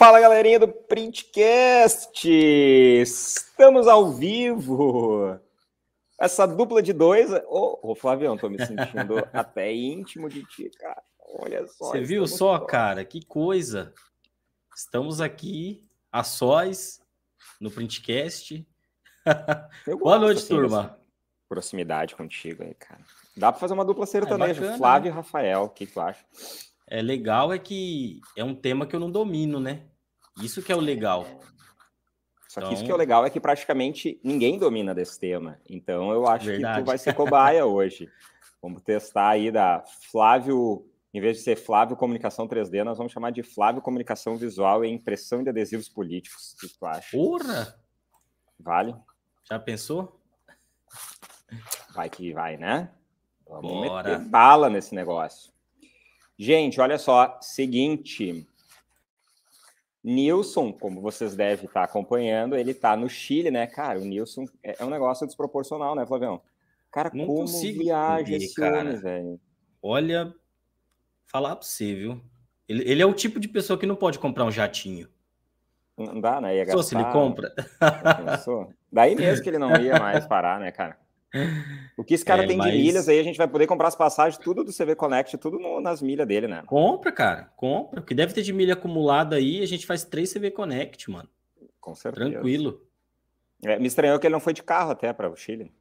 Fala galerinha do Printcast! Estamos ao vivo! Essa dupla de dois. Ô, oh, oh, Flavião, tô me sentindo até íntimo de ti, cara. Olha só. Você viu só, só, cara? Que coisa! Estamos aqui a sós no Printcast. Boa noite, assim, turma. Proximidade contigo aí, cara. Dá para fazer uma dupla sertaneja, é Flávio né? e Rafael. O que tu acha? É legal é que é um tema que eu não domino, né? Isso que é o legal. Só que então... isso que é o legal é que praticamente ninguém domina desse tema. Então eu acho Verdade. que tu vai ser cobaia hoje. Vamos testar aí da Flávio, em vez de ser Flávio Comunicação 3D, nós vamos chamar de Flávio Comunicação Visual e Impressão de Adesivos Políticos. O que tu acha? Porra! Vale? Já pensou? Vai que vai, né? Vamos Bora. meter bala nesse negócio. Gente, olha só, seguinte. Nilson, como vocês devem estar acompanhando, ele está no Chile, né? Cara, o Nilson é, é um negócio desproporcional, né, Flavião? Cara, Não como viaja entender, esse homem, velho? Olha, falar para você, viu? Ele, ele, é o tipo de pessoa que não pode comprar um jatinho. Não dá, né? Ia gastar, Só se ele compra. Daí mesmo que ele não ia mais parar, né, cara? O que esse cara é, tem mas... de milhas aí, a gente vai poder comprar as passagens, tudo do CV Connect, tudo no, nas milhas dele, né? Compra, cara, compra. O que deve ter de milha acumulada aí, a gente faz três CV Connect, mano. Com certeza. Tranquilo. É, me estranhou que ele não foi de carro até para o Chile.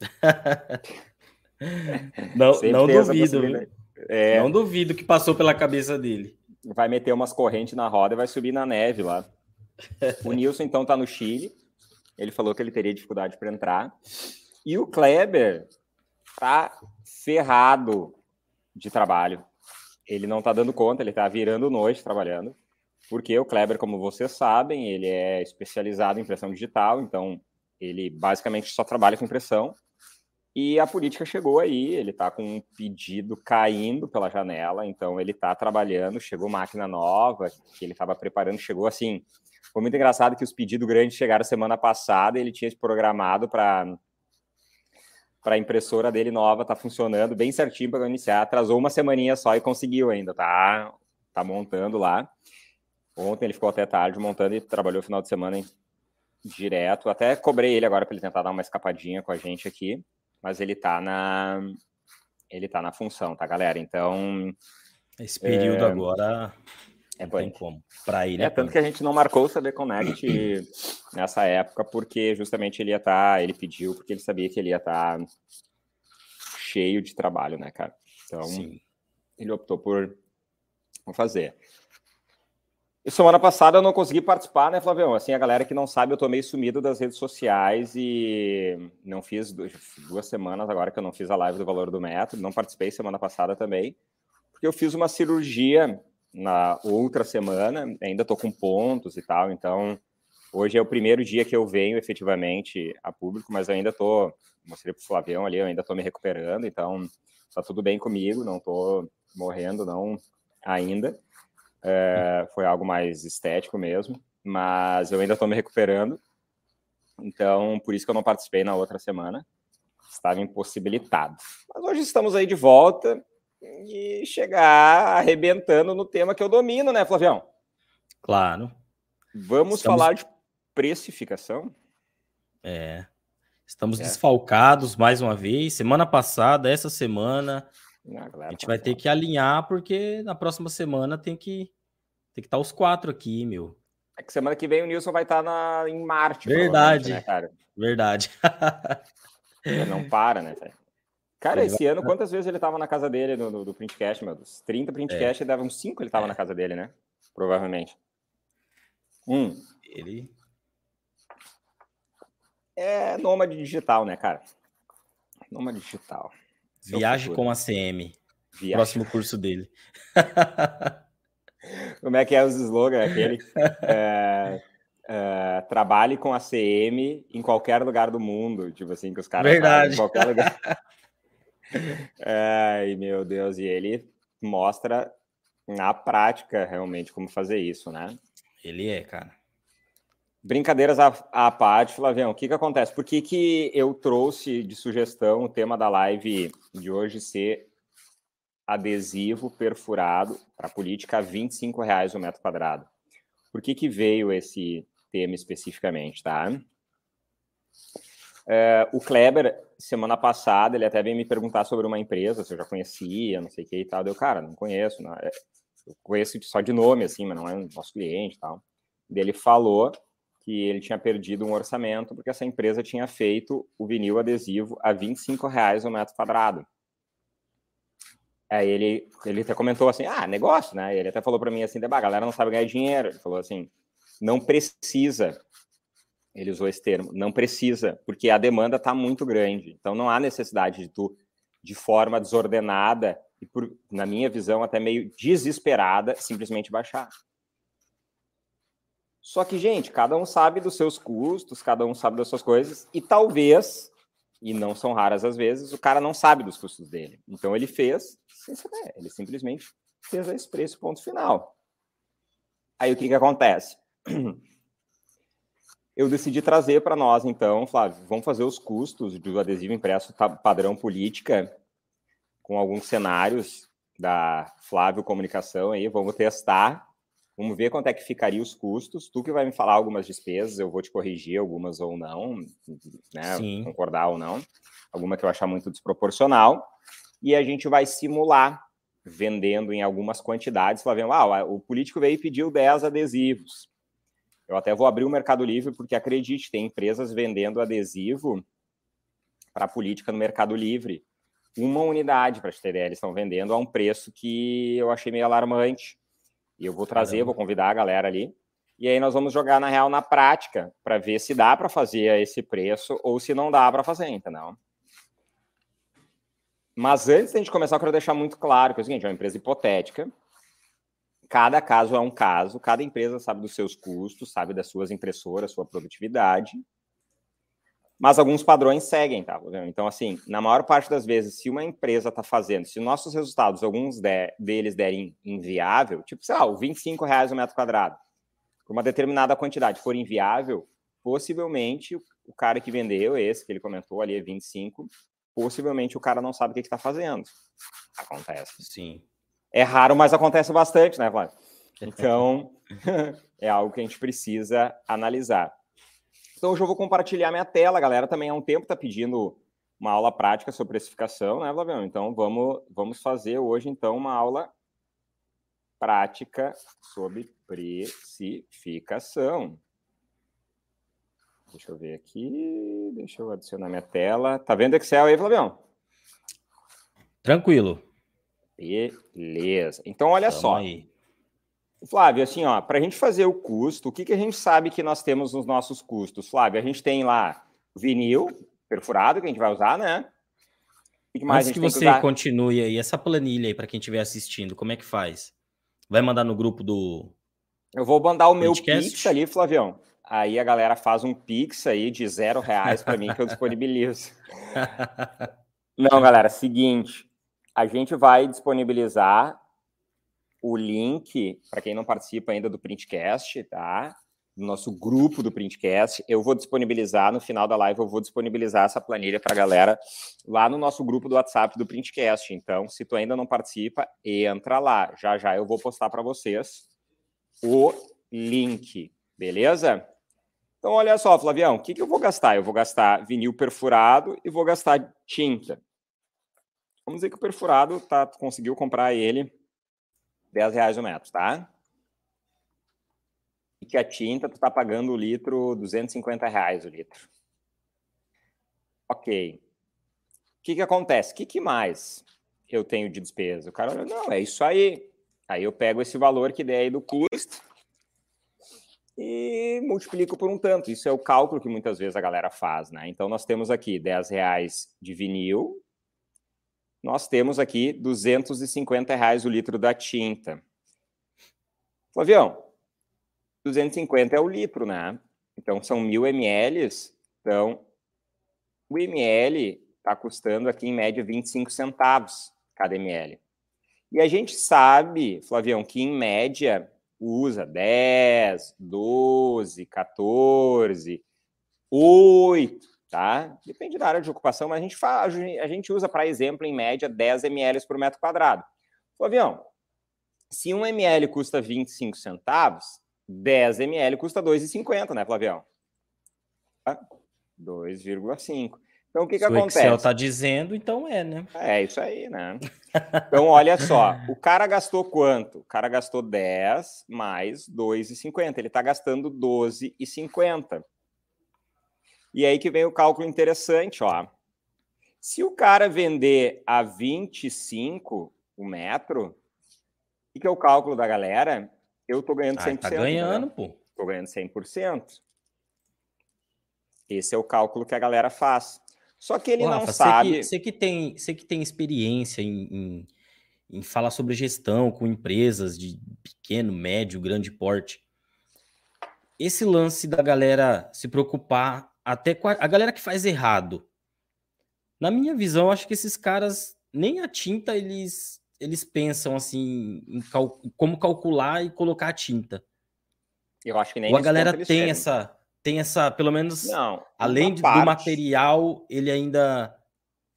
não, não duvido. É... Não duvido que passou pela cabeça dele. Vai meter umas correntes na roda e vai subir na neve lá. O Nilson, então, tá no Chile. Ele falou que ele teria dificuldade para entrar. E o Kleber tá ferrado de trabalho. Ele não tá dando conta, ele tá virando noite trabalhando. Porque o Kleber, como vocês sabem, ele é especializado em impressão digital, então ele basicamente só trabalha com impressão. E a política chegou aí, ele está com um pedido caindo pela janela, então ele está trabalhando, chegou máquina nova que ele estava preparando, chegou assim. Foi muito engraçado que os pedidos grandes chegaram semana passada, ele tinha programado para para a impressora dele nova, tá funcionando bem certinho para iniciar. Atrasou uma semaninha só e conseguiu ainda, tá? Tá montando lá. Ontem ele ficou até tarde montando e trabalhou o final de semana direto. Até cobrei ele agora para ele tentar dar uma escapadinha com a gente aqui, mas ele tá na ele tá na função, tá, galera? Então, esse período é... agora é não tem como. Para ele. É, é tanto que a gente não marcou o CD Connect nessa época, porque justamente ele ia estar, tá, ele pediu, porque ele sabia que ele ia estar tá cheio de trabalho, né, cara? Então, Sim. ele optou por fazer. E semana passada eu não consegui participar, né, Flavião? Assim, a galera que não sabe, eu tô meio sumido das redes sociais e não fiz duas semanas agora que eu não fiz a live do Valor do Método, não participei semana passada também, porque eu fiz uma cirurgia na outra semana, ainda estou com pontos e tal, então hoje é o primeiro dia que eu venho efetivamente a público, mas ainda estou, mostrei para o Flavião ali, eu ainda estou me recuperando, então está tudo bem comigo, não estou morrendo não ainda, é, foi algo mais estético mesmo, mas eu ainda estou me recuperando, então por isso que eu não participei na outra semana, estava impossibilitado. Mas hoje estamos aí de volta, e chegar arrebentando no tema que eu domino, né, Flavião? Claro. Vamos Estamos... falar de precificação? É. Estamos é. desfalcados mais uma vez. Semana passada, essa semana, ah, a gente vai ter que alinhar, porque na próxima semana tem que tem que estar os quatro aqui, meu. É que semana que vem o Nilson vai estar na, em Marte. Verdade. Né? Verdade. não para, né, velho? Cara, esse ano, quantas vezes ele tava na casa dele no, no, do Printcast, meu Deus? 30 Printcast, é. dava uns 5 ele tava é. na casa dele, né? Provavelmente. Um. Ele. É nômade digital, né, cara? Nômade digital. Viaje com a CM. Viagem. Próximo curso dele. Como é que é os slogans aquele? É, é, trabalhe com a CM em qualquer lugar do mundo. Tipo assim, que os caras Verdade. em qualquer lugar. Ai, meu Deus, e ele mostra na prática realmente como fazer isso, né? Ele é, cara. Brincadeiras à, à parte, Flavião, o que, que acontece? Por que, que eu trouxe de sugestão o tema da live de hoje ser adesivo perfurado para política a R$ reais o metro quadrado? por que, que veio esse tema especificamente, tá? É, o Kleber, semana passada, ele até veio me perguntar sobre uma empresa, se eu já conhecia, não sei o que e tal. Deu, cara, não conheço, não, é, eu conheço só de nome, assim, mas não é nosso cliente e tal. Ele falou que ele tinha perdido um orçamento porque essa empresa tinha feito o vinil adesivo a 25 reais o metro quadrado. Aí ele, ele até comentou assim, ah, negócio, né? Ele até falou para mim assim, a galera não sabe ganhar dinheiro. Ele falou assim, não precisa. Ele usou esse termo, não precisa, porque a demanda está muito grande. Então não há necessidade de tu, de forma desordenada e, por, na minha visão, até meio desesperada, simplesmente baixar. Só que, gente, cada um sabe dos seus custos, cada um sabe das suas coisas, e talvez, e não são raras as vezes, o cara não sabe dos custos dele. Então ele fez sem saber, ele simplesmente fez esse preço, ponto final. Aí o que, que acontece? Eu decidi trazer para nós, então, Flávio, vamos fazer os custos do adesivo impresso padrão política com alguns cenários da Flávio Comunicação aí, vamos testar Vamos ver quanto é que ficaria os custos. Tu que vai me falar algumas despesas, eu vou te corrigir algumas ou não, né? Sim. Concordar ou não. Alguma que eu achar muito desproporcional. E a gente vai simular vendendo em algumas quantidades, Flaviano. Ah, o político veio e pediu 10 adesivos. Eu até vou abrir o Mercado Livre, porque acredite, tem empresas vendendo adesivo para política no Mercado Livre. Uma unidade, para ideia, eles estão vendendo a um preço que eu achei meio alarmante. E eu vou trazer, vou convidar a galera ali. E aí nós vamos jogar na real na prática para ver se dá para fazer a esse preço ou se não dá para fazer, entendeu? Mas antes de a gente começar, eu quero deixar muito claro que é o seguinte: é uma empresa hipotética. Cada caso é um caso, cada empresa sabe dos seus custos, sabe das suas impressoras, sua produtividade mas alguns padrões seguem, tá? Então, assim, na maior parte das vezes, se uma empresa está fazendo, se nossos resultados, alguns de, deles derem inviável, tipo, sei lá, o 25 reais o metro quadrado, por uma determinada quantidade for inviável, possivelmente o cara que vendeu esse, que ele comentou ali, é 25, possivelmente o cara não sabe o que está fazendo. Acontece. Sim. É raro, mas acontece bastante, né, Flávio? Então, é algo que a gente precisa analisar. Então, hoje eu vou compartilhar minha tela. A galera também há um tempo está pedindo uma aula prática sobre precificação, né, Flavião? Então, vamos, vamos fazer hoje, então, uma aula prática sobre precificação. Deixa eu ver aqui. Deixa eu adicionar minha tela. Tá vendo Excel aí, Flavião? Tranquilo. Beleza. Então, olha Tamo só. Aí. Flávio, assim, ó, para a gente fazer o custo, o que, que a gente sabe que nós temos nos nossos custos? Flávio, a gente tem lá vinil perfurado que a gente vai usar, né? O que mais Antes que você que continue aí, essa planilha aí para quem estiver assistindo, como é que faz? Vai mandar no grupo do. Eu vou mandar o meu podcast? Pix ali, Flavião. Aí a galera faz um Pix aí de zero reais para mim que eu disponibilizo. Não, galera, seguinte. A gente vai disponibilizar o link, para quem não participa ainda do Printcast, tá? Do nosso grupo do Printcast. Eu vou disponibilizar, no final da live, eu vou disponibilizar essa planilha para a galera lá no nosso grupo do WhatsApp do Printcast. Então, se tu ainda não participa, entra lá. Já já eu vou postar para vocês o link, beleza? Então, olha só, Flavião, o que, que eu vou gastar? Eu vou gastar vinil perfurado e vou gastar tinta. Vamos dizer que o perfurado tá, conseguiu comprar ele 10 reais o metro, tá? E que a tinta, tu tá pagando o litro 250 reais o litro. Ok. O que que acontece? O que, que mais eu tenho de despesa? O cara olha, não, é isso aí. Aí eu pego esse valor que der aí do custo e multiplico por um tanto. Isso é o cálculo que muitas vezes a galera faz, né? Então nós temos aqui 10 reais de vinil, nós temos aqui 250 reais o litro da tinta. Flavião, 250 é o litro, né? Então são mil ml. Então, o ml está custando aqui em média 25 centavos cada ml. E a gente sabe, Flavião, que em média usa 10, 12, 14, 8 tá? Depende da área de ocupação, mas a gente, faz, a gente usa, para exemplo, em média, 10 ml por metro quadrado. Flavião, se um ml custa 25 centavos, 10 ml custa 2,50, né, Flavião? 2,5. Então, o que, que acontece? O Excel está dizendo, então é, né? É isso aí, né? Então, olha só, o cara gastou quanto? O cara gastou 10 mais 2,50. Ele está gastando 12,50. E aí que vem o cálculo interessante, ó. Se o cara vender a 25 o metro, o que é o cálculo da galera? Eu tô ganhando 100%. Ah, tá ganhando, né? pô. Tô ganhando 100%. Esse é o cálculo que a galera faz. Só que ele não sabe. Você que, você que, tem, você que tem experiência em, em, em falar sobre gestão com empresas de pequeno, médio, grande porte. Esse lance da galera se preocupar até a, galera que faz errado. Na minha visão, acho que esses caras nem a tinta eles eles pensam assim em cal, como calcular e colocar a tinta. Eu acho que nem Ou a galera tem essa tem essa, pelo menos, não, além de, do material, ele ainda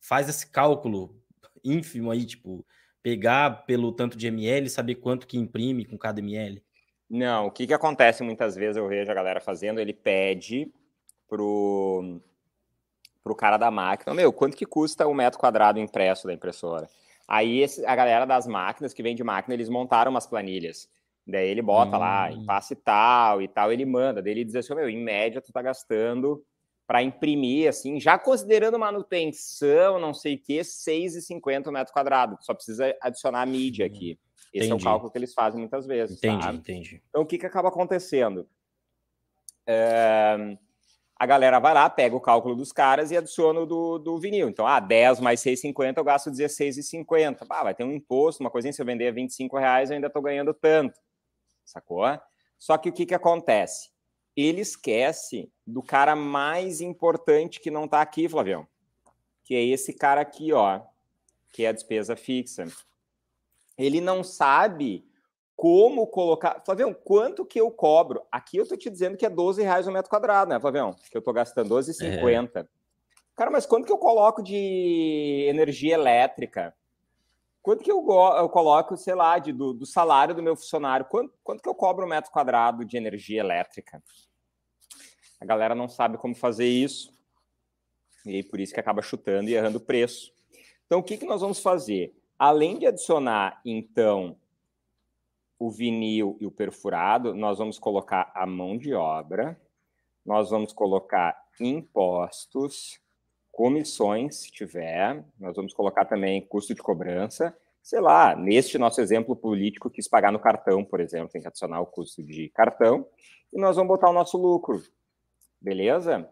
faz esse cálculo ínfimo aí, tipo, pegar pelo tanto de ml, saber quanto que imprime com cada ml. Não, o que que acontece muitas vezes eu vejo a galera fazendo, ele pede pro pro cara da máquina, meu, quanto que custa o um metro quadrado impresso da impressora? Aí esse, a galera das máquinas que vende máquina, eles montaram umas planilhas. Daí ele bota hum. lá, passe tal e tal, ele manda. Daí ele diz assim: meu, em média, tu tá gastando para imprimir, assim, já considerando manutenção, não sei o que, 6,50 metro quadrado. Só precisa adicionar a mídia aqui. Esse entendi. é o cálculo que eles fazem muitas vezes. Entendi, tá? entendi. Então, o que, que acaba acontecendo? É... A galera vai lá, pega o cálculo dos caras e adiciona o do, do vinil. Então, ah, 10 mais 6,50 eu gasto 16,50. Ah, vai ter um imposto, uma coisinha, se eu vender a 25 reais eu ainda estou ganhando tanto sacou? Só que o que, que acontece? Ele esquece do cara mais importante que não está aqui, Flavião, que é esse cara aqui, ó, que é a despesa fixa. Ele não sabe como colocar. Flavião, quanto que eu cobro? Aqui eu tô te dizendo que é 12 reais o metro quadrado, né, Flavião? Que eu tô gastando 12,50. É. Cara, mas quanto que eu coloco de energia elétrica? Quanto que eu, eu coloco, sei lá, de, do, do, salário do meu funcionário? Quanto, quanto que eu cobro um metro quadrado de energia elétrica? A galera não sabe como fazer isso. E aí, por isso que acaba chutando e errando o preço. Então, o que, que nós vamos fazer? Além de adicionar, então, o vinil e o perfurado, nós vamos colocar a mão de obra, nós vamos colocar impostos, comissões, se tiver, nós vamos colocar também custo de cobrança. Sei lá, neste nosso exemplo político, quis pagar no cartão, por exemplo, tem que adicionar o custo de cartão, e nós vamos botar o nosso lucro. Beleza?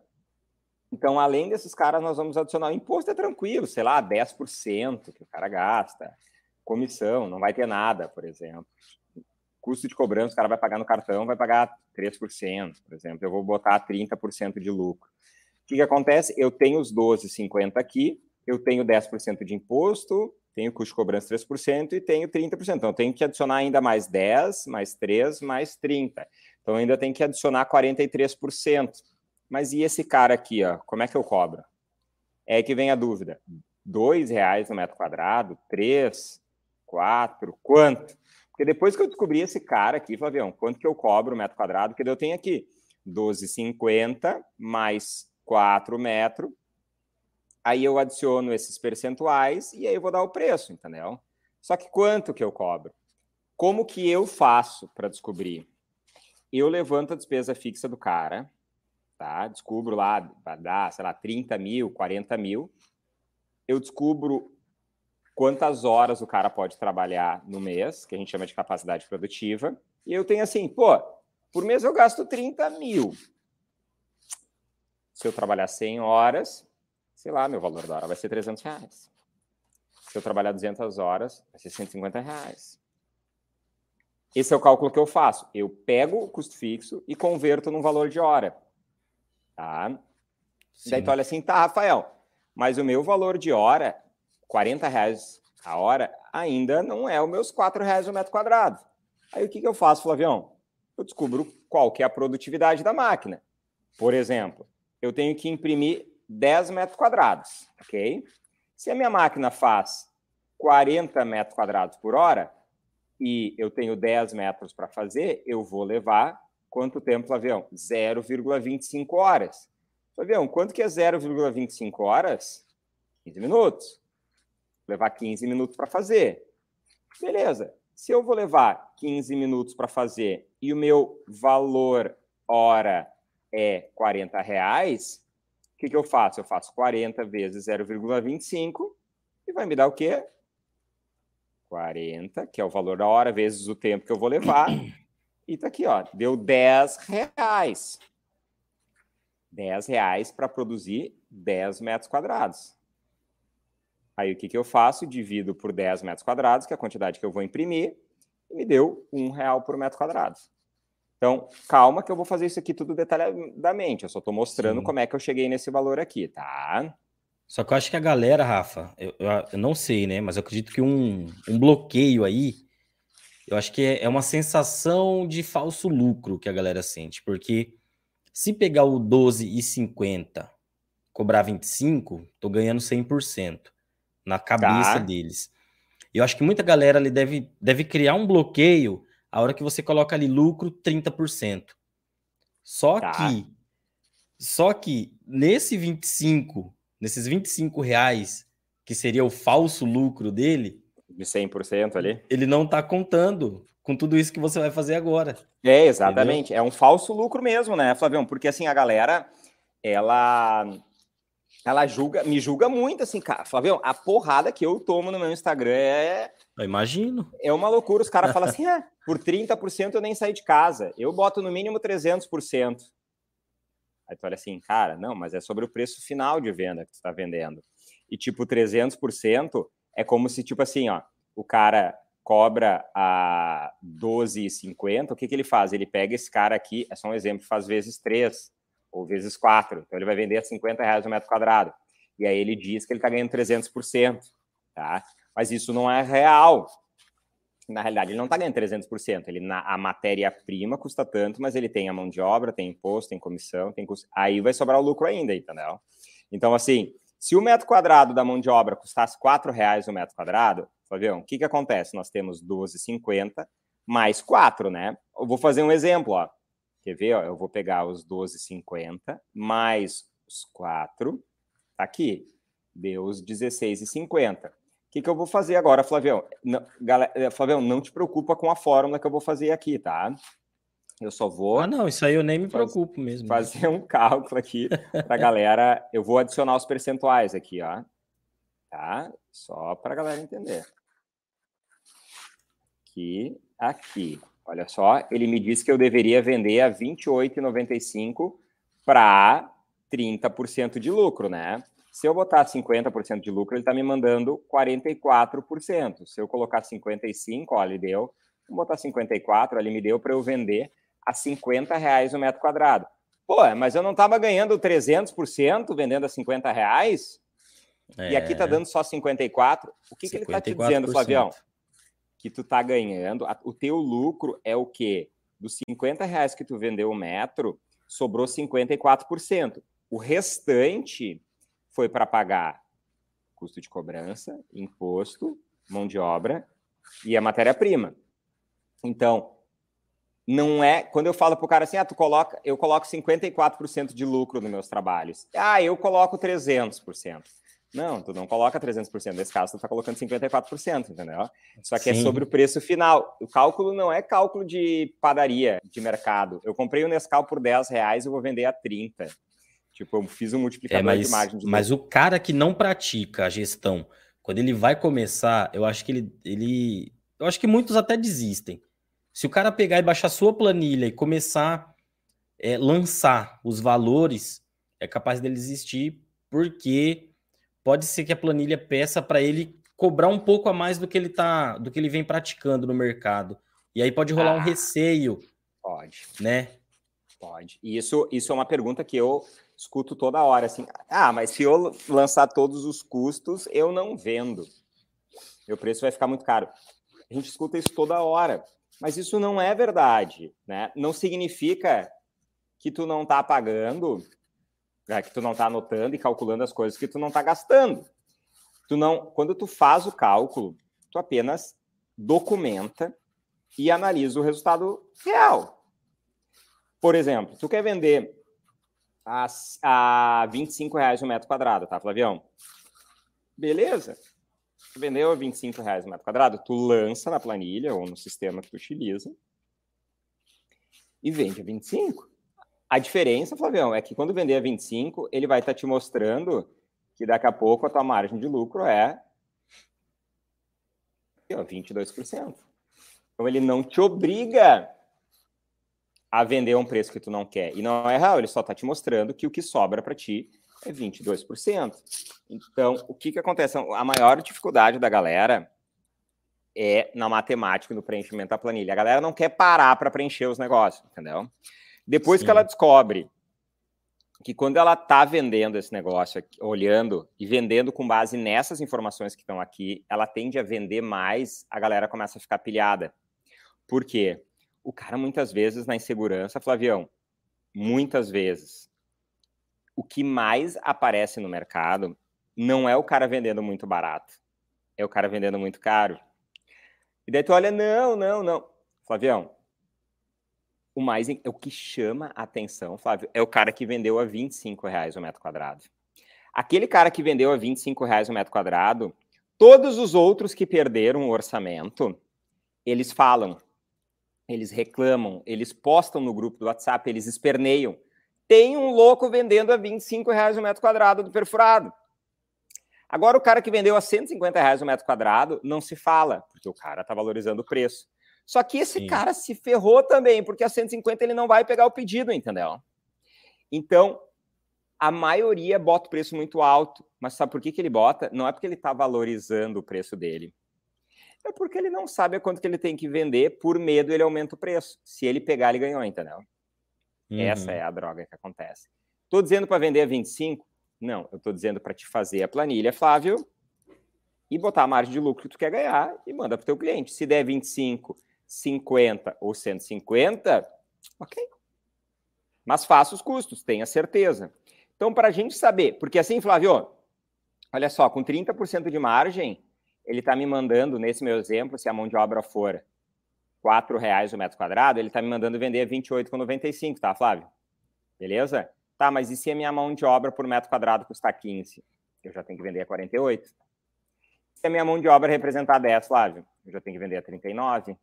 Então, além desses caras, nós vamos adicionar o imposto, é tranquilo, sei lá, 10% que o cara gasta. Comissão, não vai ter nada, por exemplo. Custo de cobrança, o cara vai pagar no cartão, vai pagar 3%, por exemplo. Eu vou botar 30% de lucro que, que acontece? Eu tenho os 12,50 aqui, eu tenho 10% de imposto, tenho custo de cobrança 3% e tenho 30%. Então, eu tenho que adicionar ainda mais 10, mais 3, mais 30. Então, ainda tenho que adicionar 43%. Mas e esse cara aqui, ó, como é que eu cobro? É que vem a dúvida. R$ reais no metro quadrado? 3? 4? Quanto? Porque depois que eu descobri esse cara aqui, Flavião, quanto que eu cobro o metro quadrado? Porque eu tenho aqui 12,50 mais 4 metros. Aí eu adiciono esses percentuais e aí eu vou dar o preço, entendeu? Só que quanto que eu cobro? Como que eu faço para descobrir? Eu levanto a despesa fixa do cara, tá? Descubro lá, dar, sei lá, 30 mil, 40 mil. Eu descubro quantas horas o cara pode trabalhar no mês, que a gente chama de capacidade produtiva. E eu tenho assim, pô, por mês eu gasto 30 mil se eu trabalhar 100 horas, sei lá, meu valor da hora vai ser 300 reais. Se eu trabalhar 200 horas, vai ser 150 reais. Esse é o cálculo que eu faço. Eu pego o custo fixo e converto num valor de hora. Tá? Sim. Daí tu olha assim, tá, Rafael, mas o meu valor de hora, 40 reais a hora, ainda não é os meus 4 reais o metro quadrado. Aí o que, que eu faço, Flavião? Eu descubro qual que é a produtividade da máquina. Por exemplo, eu tenho que imprimir 10 metros quadrados, ok? Se a minha máquina faz 40 metros quadrados por hora e eu tenho 10 metros para fazer, eu vou levar quanto tempo, Flavião? 0,25 horas. Flavião, quanto que é 0,25 horas? 15 minutos. Levar 15 minutos para fazer. Beleza. Se eu vou levar 15 minutos para fazer e o meu valor hora é 40 reais, o que, que eu faço? Eu faço 40 vezes 0,25 e vai me dar o quê? 40, que é o valor da hora, vezes o tempo que eu vou levar. E tá aqui, ó, deu 10 reais. 10 reais para produzir 10 metros quadrados. Aí o que, que eu faço? Divido por 10 metros quadrados, que é a quantidade que eu vou imprimir, e me deu um real por metro quadrado. Então, calma que eu vou fazer isso aqui tudo detalhadamente. Eu só estou mostrando Sim. como é que eu cheguei nesse valor aqui, tá? Só que eu acho que a galera, Rafa, eu, eu, eu não sei, né? Mas eu acredito que um, um bloqueio aí, eu acho que é, é uma sensação de falso lucro que a galera sente. Porque se pegar o 12,50, cobrar 25, tô ganhando 100% na cabeça tá. deles. Eu acho que muita galera ali deve, deve criar um bloqueio a hora que você coloca ali lucro 30%. Só tá. que só que nesse 25, nesses 25 reais, que seria o falso lucro dele, de 100% ali, ele não está contando com tudo isso que você vai fazer agora. É, exatamente. Entendeu? É um falso lucro mesmo, né, Flavião? Porque assim, a galera, ela ela julga, me julga muito, assim, cara. Flavião, a porrada que eu tomo no meu Instagram é. Eu imagino. É uma loucura. Os caras falam assim: ah, por 30% eu nem saí de casa. Eu boto no mínimo 300%. Aí tu olha assim, cara, não, mas é sobre o preço final de venda que tu está vendendo. E, tipo, 300% é como se, tipo assim, ó, o cara cobra a 12,50, o que, que ele faz? Ele pega esse cara aqui, é só um exemplo, faz vezes 3 ou vezes 4. Então ele vai vender a 50 reais o metro quadrado. E aí ele diz que ele está ganhando 300%, tá? Mas isso não é real. Na realidade, ele não está ganhando 300%. Ele, na, a matéria-prima custa tanto, mas ele tem a mão de obra, tem imposto, tem comissão, tem custo. Aí vai sobrar o lucro ainda, entendeu? Então, assim, se o metro quadrado da mão de obra custasse 4 reais o metro quadrado, Flavião, o que, que acontece? Nós temos 12,50 mais 4, né? Eu vou fazer um exemplo, ó. Quer ver? Ó, eu vou pegar os 12,50 mais os 4, tá aqui, deu os 16,50. O que, que eu vou fazer agora, Flavião? Não, galera, eh, Flavião, não te preocupa com a fórmula que eu vou fazer aqui, tá? Eu só vou. Ah, não, isso aí eu nem me preocupo mesmo. Fazer um cálculo aqui para a galera. Eu vou adicionar os percentuais aqui, ó. Tá? Só para a galera entender. Aqui, aqui. Olha só, ele me disse que eu deveria vender a R$ 28,95 para 30% de lucro, né? Se eu botar 50% de lucro, ele está me mandando 44%. Se eu colocar 55%, ó, ele deu. Vou botar 54%, ele me deu para eu vender a 50 reais o metro quadrado. Pô, mas eu não estava ganhando 300% vendendo a 50 reais? É. E aqui está dando só 54. O que, que ele está te dizendo, Flavião? Que tu tá ganhando, o teu lucro é o quê? Dos 50 reais que tu vendeu o metro, sobrou 54%. O restante foi para pagar custo de cobrança, imposto, mão de obra e a matéria-prima. Então, não é. Quando eu falo para o cara assim, ah, tu coloca, eu coloco 54% de lucro nos meus trabalhos. Ah, eu coloco 300%. Não, tu não coloca 300%. Nesse caso, tu está colocando 54%, entendeu? Só que é Sim. é sobre o preço final. O cálculo não é cálculo de padaria, de mercado. Eu comprei o Nescau por 10 reais e vou vender a 30. Tipo, eu fiz um multiplicador é, mas, de margem. De mas o cara que não pratica a gestão, quando ele vai começar, eu acho que ele, ele. Eu acho que muitos até desistem. Se o cara pegar e baixar sua planilha e começar a é, lançar os valores, é capaz dele desistir, porque pode ser que a planilha peça para ele cobrar um pouco a mais do que ele tá, do que ele vem praticando no mercado. E aí pode rolar ah, um receio. Pode. Né? Pode. E isso, isso é uma pergunta que eu escuto toda hora, assim, ah, mas se eu lançar todos os custos, eu não vendo. Meu preço vai ficar muito caro. A gente escuta isso toda hora, mas isso não é verdade, né? Não significa que tu não está pagando né, que tu não está anotando e calculando as coisas que tu não está gastando. Tu não, quando tu faz o cálculo, tu apenas documenta e analisa o resultado real. Por exemplo, tu quer vender a, a 25 reais o metro quadrado, tá, Flavião? Beleza. Tu vendeu a 25 reais o metro quadrado, tu lança na planilha ou no sistema que tu utiliza e vende a 25. A diferença, Flavião, é que quando vender a 25, ele vai estar tá te mostrando que daqui a pouco a tua margem de lucro é 22%. Então ele não te obriga a vender um preço que tu não quer. E não é real, ele só está te mostrando que o que sobra para ti é 22%. Então, o que, que acontece? A maior dificuldade da galera é na matemática, no preenchimento da planilha. A galera não quer parar para preencher os negócios, entendeu? Depois Sim. que ela descobre que quando ela está vendendo esse negócio, olhando e vendendo com base nessas informações que estão aqui, ela tende a vender mais, a galera começa a ficar pilhada. Por quê? O cara, muitas vezes, na insegurança, Flavião, muitas vezes, o que mais aparece no mercado não é o cara vendendo muito barato, é o cara vendendo muito caro. E daí tu olha, não, não, não. Flavião, o mais o que chama a atenção, Flávio, é o cara que vendeu a 25 reais o metro quadrado. Aquele cara que vendeu a 25 reais o metro quadrado, todos os outros que perderam o orçamento, eles falam, eles reclamam, eles postam no grupo do WhatsApp, eles esperneiam. Tem um louco vendendo a 25 reais o metro quadrado do perfurado. Agora, o cara que vendeu a 150 reais o metro quadrado, não se fala, porque o cara está valorizando o preço. Só que esse Sim. cara se ferrou também, porque a 150 ele não vai pegar o pedido, entendeu? Então, a maioria bota o preço muito alto. Mas sabe por que, que ele bota? Não é porque ele está valorizando o preço dele. É porque ele não sabe a quanto que ele tem que vender, por medo ele aumenta o preço. Se ele pegar, ele ganhou, entendeu? Uhum. Essa é a droga que acontece. Estou dizendo para vender a 25? Não, eu estou dizendo para te fazer a planilha, Flávio, e botar a margem de lucro que tu quer ganhar e manda para o teu cliente. Se der 25 50 ou 150, ok. Mas faça os custos, tenha certeza. Então, para a gente saber, porque assim, Flávio, olha só, com 30% de margem, ele está me mandando, nesse meu exemplo, se a mão de obra for R$ reais o metro quadrado, ele está me mandando vender a 28,95, tá, Flávio? Beleza? Tá, mas e se a minha mão de obra por metro quadrado custar 15? Eu já tenho que vender a 48. Se a minha mão de obra representar 10, Flávio, eu já tenho que vender a 39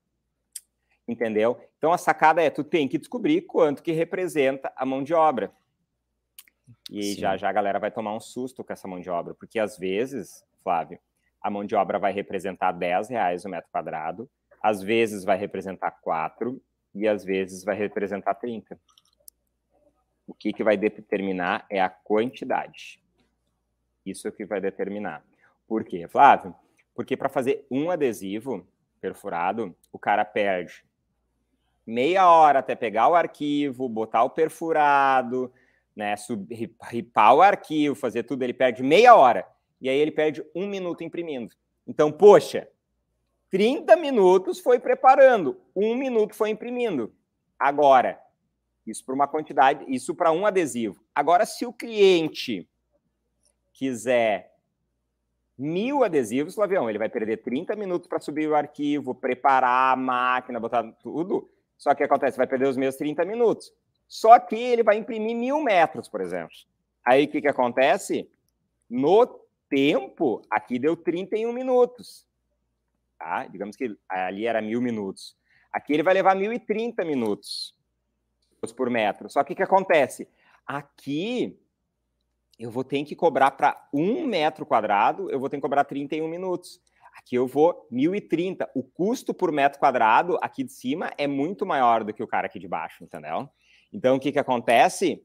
entendeu? Então a sacada é tu tem que descobrir quanto que representa a mão de obra. E Sim. já já a galera vai tomar um susto com essa mão de obra, porque às vezes, Flávio, a mão de obra vai representar 10 reais o metro quadrado, às vezes vai representar 4 e às vezes vai representar 30. O que, que vai determinar é a quantidade. Isso é o que vai determinar. Por quê, Flávio? Porque para fazer um adesivo perfurado, o cara perde meia hora até pegar o arquivo, botar o perfurado, né, sub, ripar o arquivo, fazer tudo, ele perde meia hora. E aí ele perde um minuto imprimindo. Então, poxa, 30 minutos foi preparando, um minuto foi imprimindo. Agora, isso para uma quantidade, isso para um adesivo. Agora, se o cliente quiser mil adesivos, Flavião, ele vai perder 30 minutos para subir o arquivo, preparar a máquina, botar tudo. Só que acontece, vai perder os meus 30 minutos. Só que ele vai imprimir mil metros, por exemplo. Aí o que, que acontece? No tempo, aqui deu 31 minutos. Tá? Digamos que ali era mil minutos. Aqui ele vai levar 1.030 minutos por metro. Só que o que acontece? Aqui eu vou ter que cobrar para um metro quadrado, eu vou ter que cobrar 31 minutos. Aqui eu vou 1.030. O custo por metro quadrado aqui de cima é muito maior do que o cara aqui de baixo, entendeu? Então, o que, que acontece?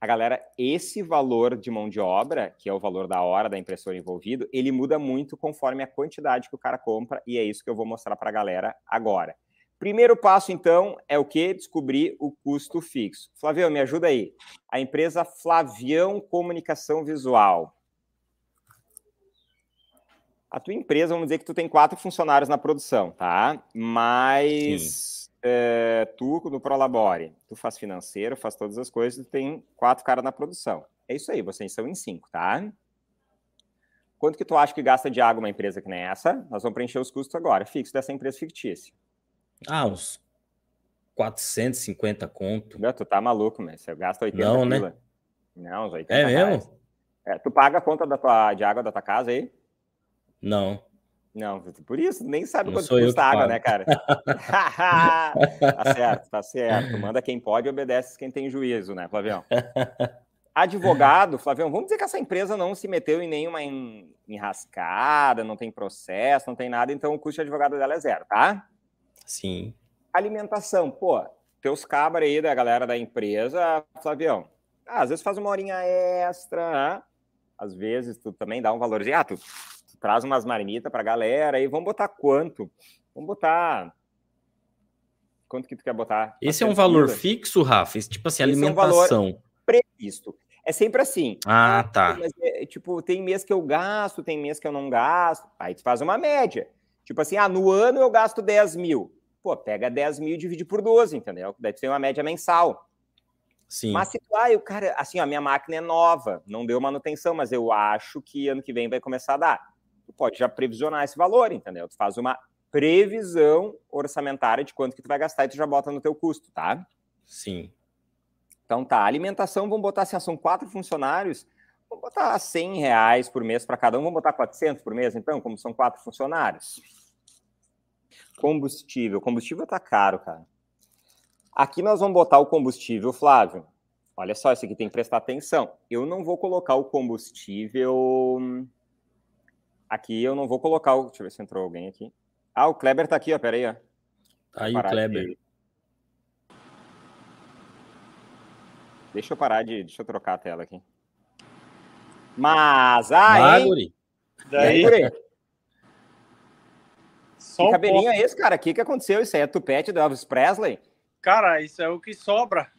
A galera, esse valor de mão de obra, que é o valor da hora da impressora envolvido, ele muda muito conforme a quantidade que o cara compra, e é isso que eu vou mostrar para a galera agora. Primeiro passo, então, é o que? Descobrir o custo fixo. Flavião, me ajuda aí. A empresa Flavião Comunicação Visual a tua empresa, vamos dizer que tu tem quatro funcionários na produção, tá? Mas é, tu, no Prolabore, tu faz financeiro, faz todas as coisas, tu tem quatro caras na produção. É isso aí, vocês são em cinco, tá? Quanto que tu acha que gasta de água uma empresa que nem essa? Nós vamos preencher os custos agora, fixo dessa empresa fictícia. Ah, uns 450 conto. Não, tu tá maluco, mas você gasta 80 Não, né? Não, os 80 É mesmo? É, tu paga a conta da tua, de água da tua casa aí? Não. Não, por isso, nem sabe Não quanto custa água, né, cara? tá certo, tá certo. Manda quem pode, obedece quem tem juízo, né, Flavião? Advogado, Flavião, vamos dizer que essa empresa não se meteu em nenhuma en- enrascada, não tem processo, não tem nada, então o custo de advogado dela é zero, tá? Sim. Alimentação, pô, teus cabras aí da galera da empresa, Flavião, ah, às vezes faz uma horinha extra, né? às vezes tu também dá um valorzinho, ah, tu traz umas marmitas pra galera aí, vamos botar quanto? Vamos botar... Quanto que tu quer botar? Esse é um 400 valor pila? fixo, Rafa? Esse, tipo assim, Esse é um valor- alimentação. previsto. É sempre assim. Ah, tá. Mas, é, tipo, tem mês que eu gasto, tem mês que eu não gasto. Aí tu faz uma média. Tipo assim, ah, no ano eu gasto 10 mil. Pô, pega 10 mil e divide por 12, entendeu? Daí tu tem uma média mensal. Sim. Mas se tu, ah, eu, cara, assim, a minha máquina é nova, não deu manutenção, mas eu acho que ano que vem vai começar a dar. Tu pode já previsionar esse valor, entendeu? Tu faz uma previsão orçamentária de quanto que tu vai gastar e tu já bota no teu custo, tá? Sim. Então tá, alimentação, vamos botar assim, são quatro funcionários, vamos botar 100 reais por mês para cada um, vamos botar 400 por mês, então, como são quatro funcionários. Combustível, combustível tá caro, cara. Aqui nós vamos botar o combustível, Flávio. Olha só, isso aqui tem que prestar atenção. Eu não vou colocar o combustível. Aqui eu não vou colocar o. Deixa eu ver se entrou alguém aqui. Ah, o Kleber tá aqui, ó. Peraí, ó. Tá aí o Kleber. de- Deixa eu parar de. Deixa eu trocar a tela aqui. Mas, ah, Ah. E aí? Só Que cabelinho é esse, cara? O que, que aconteceu? Isso aí é tupete do Elvis Presley? Cara, isso é o que sobra.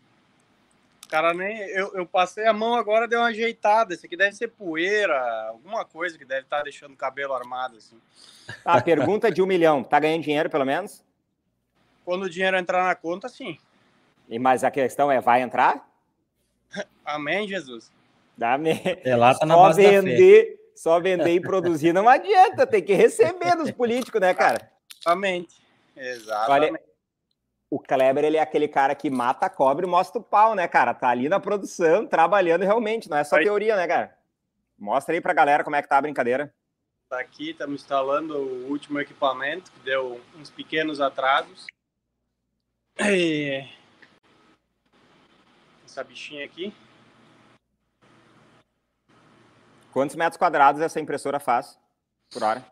Cara, nem. Eu, eu passei a mão agora, deu uma ajeitada. Isso aqui deve ser poeira, alguma coisa que deve estar deixando o cabelo armado, assim. Ah, pergunta de um milhão. Tá ganhando dinheiro, pelo menos? Quando o dinheiro entrar na conta, sim. E, mas a questão é, vai entrar? Amém, Jesus. Dá me... É lá tá na Só base da fé. vender, só vender e produzir não adianta. Tem que receber dos políticos, né, cara? Exatamente. Exatamente. Olha, o Kleber, ele é aquele cara que mata a cobra e mostra o pau, né, cara? Tá ali na produção, trabalhando realmente, não é só Aí. teoria, né, cara? Mostra aí pra galera como é que tá a brincadeira. Tá aqui, estamos instalando o último equipamento, que deu uns pequenos atrasos. E... Essa bichinha aqui. Quantos metros quadrados essa impressora faz por hora?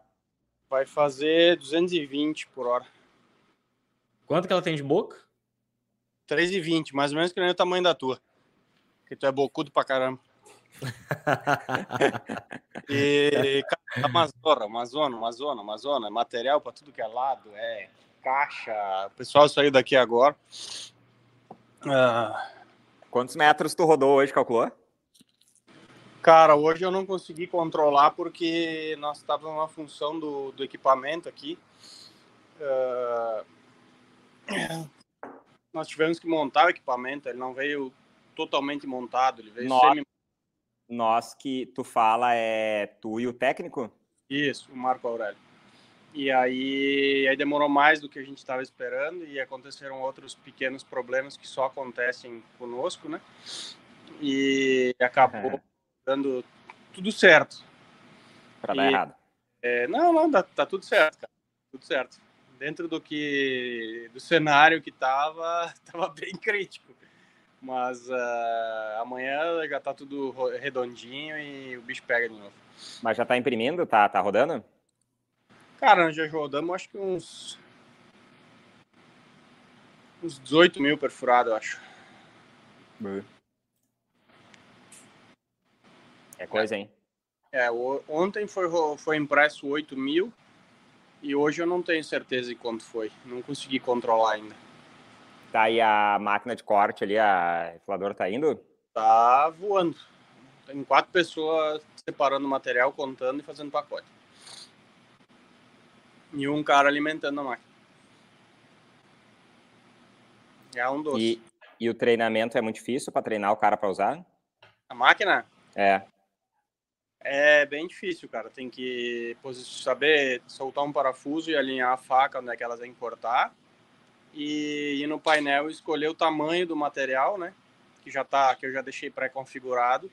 Vai fazer 220 por hora. Quanto que ela tem de boca? 3,20, mais ou menos que nem o tamanho da tua. Que tu é bocudo pra caramba. E cara, tá uma zona, uma zona, uma zona, uma zona. Material pra tudo que é lado, é caixa. O pessoal saiu daqui agora. Ah, Quantos metros tu rodou hoje, calculou? cara, hoje eu não consegui controlar porque nós estávamos numa função do, do equipamento aqui. Ah, nós tivemos que montar o equipamento, ele não veio totalmente montado, ele veio Nossa. semi Nós que tu fala é tu e o técnico? Isso, o Marco Aurélio. E aí, aí demorou mais do que a gente estava esperando e aconteceram outros pequenos problemas que só acontecem conosco, né? E acabou dando tudo certo. Pra dar E- errado. É, não, não, tá, tá tudo certo, cara. Tudo certo. Dentro do que do cenário que tava, tava bem crítico. Mas ah, amanhã já tá tudo redondinho e o bicho pega de novo. Mas já tá imprimindo? Tá, tá rodando? Cara, nós já rodamos acho que uns. Uns 18 mil perfurados, eu acho. É coisa, hein? É, ontem foi, foi impresso 8 mil e hoje eu não tenho certeza de quanto foi. Não consegui controlar ainda. Tá aí a máquina de corte ali, a refiladora tá indo? Tá voando. Tem quatro pessoas separando o material, contando e fazendo pacote. E um cara alimentando a máquina. É um doce. E, e o treinamento é muito difícil pra treinar o cara pra usar? A máquina É. é bem difícil, cara. Tem que saber soltar um parafuso e alinhar a faca onde é que elas vêm cortar. e, e no painel escolher o tamanho do material, né? Que já tá, que eu já deixei pré-configurado,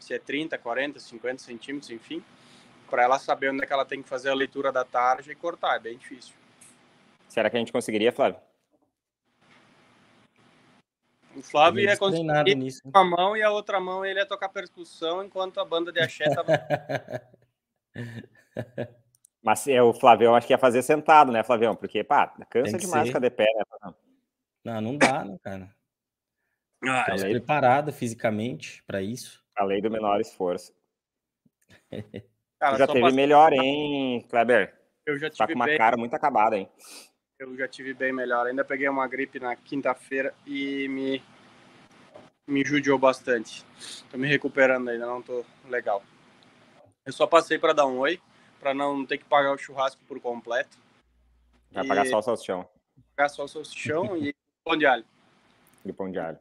se é 30, 40, 50 centímetros, enfim, para ela saber onde é que ela tem que fazer a leitura da tarja e cortar. É bem difícil. Será que a gente conseguiria, Flávio? O Flávio ia conseguir nisso. uma mão e a outra mão ele ia tocar percussão enquanto a banda de axé tava... Mas é, o Flavião acho que ia fazer sentado, né, Flavião? Porque, pá, cansa demais ficar de pé, né? Não, não dá, né, cara? Ah, tá lei... preparado fisicamente para isso. A lei do menor esforço. Cara, já teve melhor, hein, Kleber? Eu já tive tá com uma bem... cara muito acabada, hein? Eu já tive bem melhor. Ainda peguei uma gripe na quinta-feira e me me judiou bastante. Tô me recuperando ainda, não tô legal. Eu só passei para dar um oi, para não ter que pagar o churrasco por completo. Vai e... pagar só o salsichão. Pagar só o salsichão e pão de alho. E pão de alho.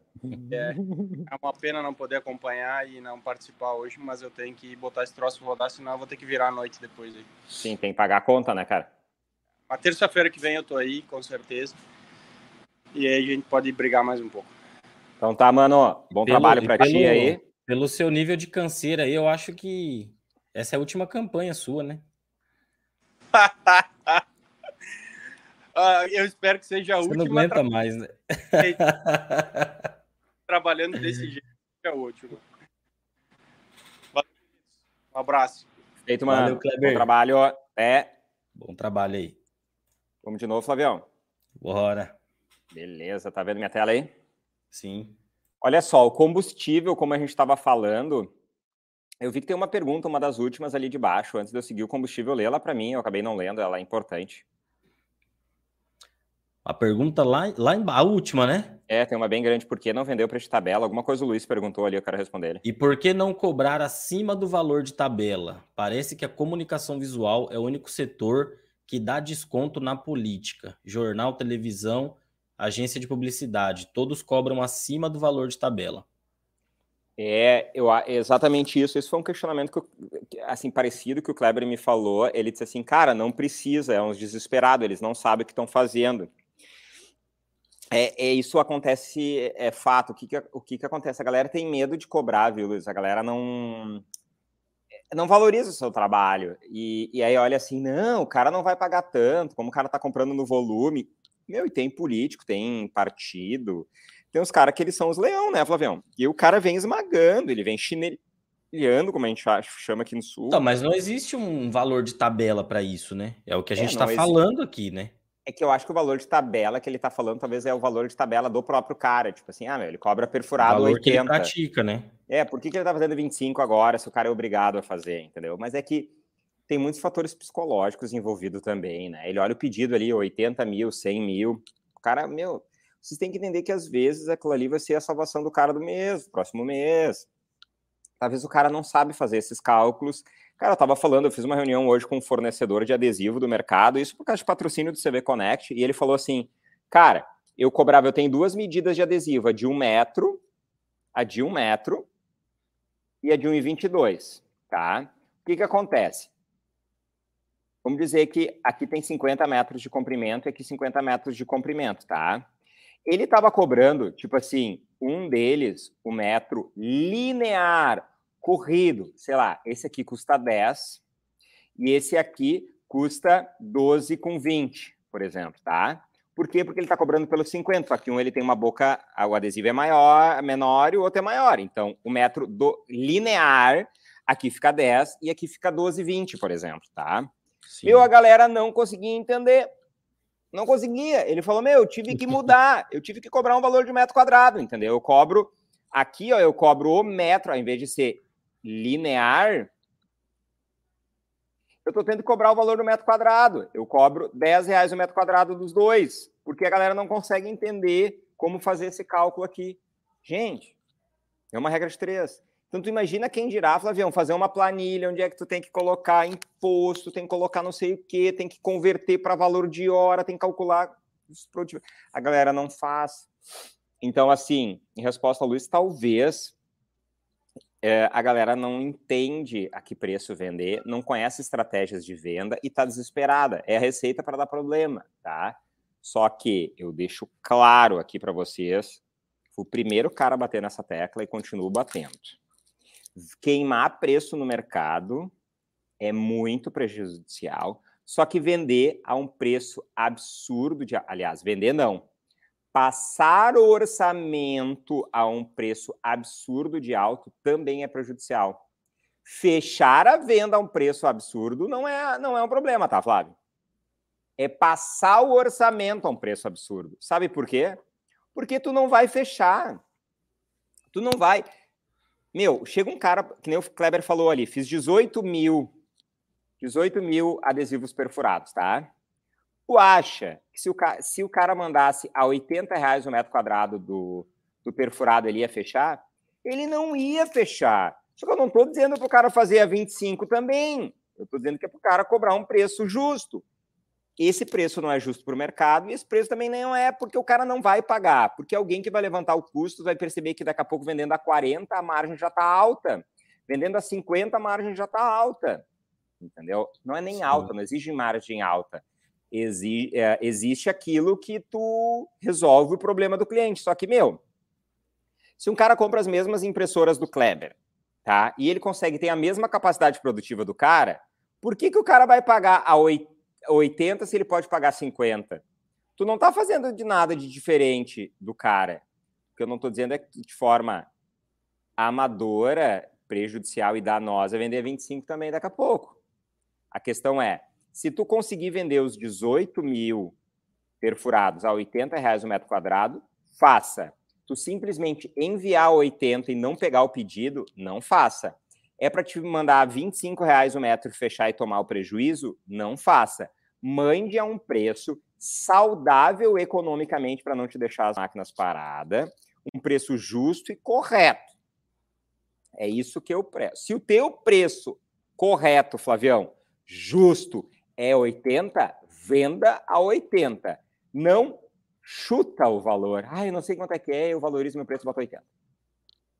É, é uma pena não poder acompanhar e não participar hoje, mas eu tenho que botar esse troço rodar, senão eu vou ter que virar a noite depois aí. Sim, tem que pagar a conta, né, cara? A terça-feira que vem eu tô aí, com certeza. E aí a gente pode brigar mais um pouco. Então tá, mano. Bom pelo, trabalho para ti aí. Pelo seu nível de canseira aí, eu acho que essa é a última campanha sua, né? ah, eu espero que seja a Você última. Não aguenta mais, né? Trabalhando desse jeito é o último. Um abraço. Feito, mano. Valeu, Kleber. Bom trabalho. É. Bom trabalho aí. Vamos de novo, Flavião. Bora. Beleza, tá vendo minha tela aí? Sim. Olha só, o combustível, como a gente estava falando, eu vi que tem uma pergunta, uma das últimas ali de baixo, antes de eu seguir o combustível, lê ela para mim, eu acabei não lendo, ela é importante. A pergunta lá, lá em, a última, né? É, tem uma bem grande, por que não vendeu preço de tabela? Alguma coisa o Luiz perguntou ali, eu quero responder ele. E por que não cobrar acima do valor de tabela? Parece que a comunicação visual é o único setor que dá desconto na política. Jornal, televisão, agência de publicidade, todos cobram acima do valor de tabela. É, eu, exatamente isso. Esse foi um questionamento que eu, assim parecido que o Kleber me falou. Ele disse assim, cara, não precisa, é uns desesperados, eles não sabem o que estão fazendo. É, é, isso acontece, é fato. O que, que, o que, que acontece? A galera tem medo de cobrar, viu, Luiz? A galera não não valoriza o seu trabalho. E, e aí olha assim, não, o cara não vai pagar tanto, como o cara está comprando no volume. Meu, e tem político, tem partido, tem os caras que eles são os leão, né, Flavião? E o cara vem esmagando, ele vem chinelhando, como a gente chama aqui no sul. Não, mas não existe um valor de tabela para isso, né? É o que a é, gente está é, falando aqui, né? É que eu acho que o valor de tabela que ele está falando talvez é o valor de tabela do próprio cara. Tipo assim, ah, meu, ele cobra perfurado o valor 80. Que ele pratica, né? É, por que, que ele está fazendo 25 agora se o cara é obrigado a fazer, entendeu? Mas é que tem muitos fatores psicológicos envolvidos também, né? Ele olha o pedido ali, 80 mil, 100 mil. O cara, meu, vocês têm que entender que às vezes aquilo ali vai ser a salvação do cara do mês, próximo mês. Talvez o cara não sabe fazer esses cálculos. Cara, eu tava falando, eu fiz uma reunião hoje com um fornecedor de adesivo do mercado, isso por causa de patrocínio do CV Connect, e ele falou assim, cara, eu cobrava, eu tenho duas medidas de adesivo, a de um metro, a de um metro e a de 1,22, tá? O que que acontece? Vamos dizer que aqui tem 50 metros de comprimento e aqui 50 metros de comprimento, tá? Ele estava cobrando, tipo assim, um deles, o metro linear, corrido, sei lá, esse aqui custa 10 e esse aqui custa 12 com 20, por exemplo, tá? Por quê? Porque ele está cobrando pelo 50, só que um ele tem uma boca, o adesivo é maior, menor e o outro é maior. Então, o metro do linear, aqui fica 10 e aqui fica 12, 20, por exemplo, tá? Sim. Meu, a galera não conseguia entender. Não conseguia. Ele falou: Meu, eu tive que mudar. Eu tive que cobrar um valor de metro quadrado, entendeu? Eu cobro. Aqui, ó, eu cobro o metro, ao invés de ser linear, eu estou tendo que cobrar o valor do metro quadrado. Eu cobro 10 reais o metro quadrado dos dois, porque a galera não consegue entender como fazer esse cálculo aqui. Gente, é uma regra de três. Então, tu imagina quem dirá, Flavião, fazer uma planilha onde é que tu tem que colocar imposto, tem que colocar não sei o que, tem que converter para valor de hora, tem que calcular. A galera não faz. Então, assim, em resposta ao Luiz, talvez é, a galera não entende a que preço vender, não conhece estratégias de venda e está desesperada. É a receita para dar problema, tá? Só que eu deixo claro aqui para vocês, o primeiro cara a bater nessa tecla e continuo batendo. Queimar preço no mercado é muito prejudicial, só que vender a um preço absurdo de, aliás, vender não, passar o orçamento a um preço absurdo de alto também é prejudicial. Fechar a venda a um preço absurdo não é, não é um problema, tá, Flávio? É passar o orçamento a um preço absurdo. Sabe por quê? Porque tu não vai fechar. Tu não vai. Meu, chega um cara, que nem o Kleber falou ali, fiz 18 mil, 18 mil adesivos perfurados, tá? Tu acha que se o, se o cara mandasse a 80 reais o metro quadrado do, do perfurado, ele ia fechar? Ele não ia fechar. Só que eu não estou dizendo para o cara fazer a 25 também. Eu estou dizendo que é para o cara cobrar um preço justo. Esse preço não é justo para o mercado e esse preço também não é porque o cara não vai pagar. Porque alguém que vai levantar o custo vai perceber que daqui a pouco vendendo a 40 a margem já está alta. Vendendo a 50 a margem já está alta. Entendeu? Não é nem Sim. alta, não exige margem alta exi é, existe aquilo que tu resolve o problema do cliente. Só que, meu, se um cara compra as mesmas impressoras do Kleber, tá? E ele consegue ter a mesma capacidade produtiva do cara, por que, que o cara vai pagar a 80 se ele pode pagar 50? Tu não tá fazendo de nada de diferente do cara. O que eu não tô dizendo é que de forma amadora, prejudicial e danosa vender 25 também daqui a pouco. A questão é, se tu conseguir vender os 18 mil perfurados a 80 reais o metro quadrado, faça. Tu simplesmente enviar 80 e não pegar o pedido, não faça. É para te mandar 25 reais o metro fechar e tomar o prejuízo? Não faça. Mande a um preço saudável economicamente para não te deixar as máquinas paradas, um preço justo e correto. É isso que eu preço. Se o teu preço correto, Flavião, justo é 80, venda a 80. Não chuta o valor. Ah, eu não sei quanto é que é, eu valorizo meu preço, boto 80.